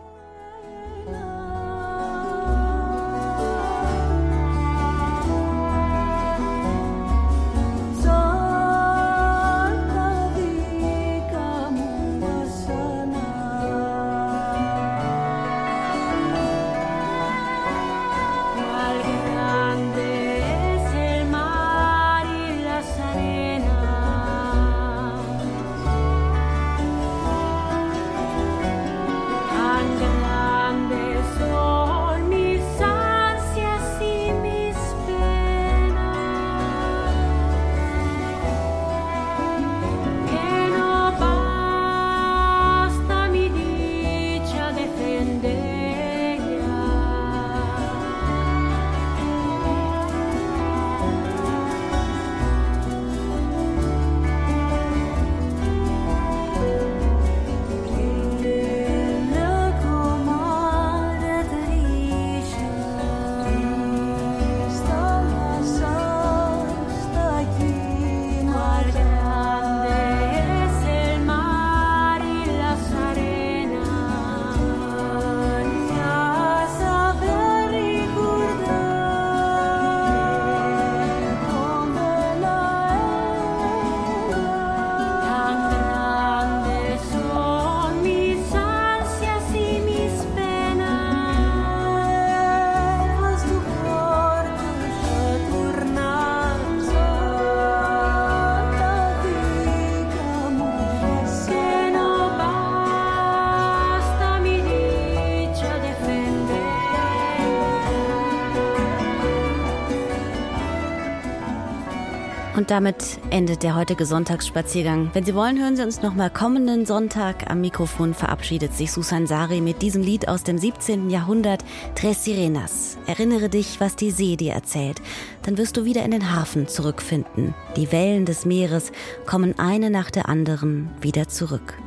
Damit endet der heutige Sonntagsspaziergang. Wenn Sie wollen, hören Sie uns nochmal kommenden Sonntag. Am Mikrofon verabschiedet sich Susan Sari mit diesem Lied aus dem 17. Jahrhundert, Tres Sirenas. Erinnere dich, was die See dir erzählt. Dann wirst du wieder in den Hafen zurückfinden. Die Wellen des Meeres kommen eine nach der anderen wieder zurück.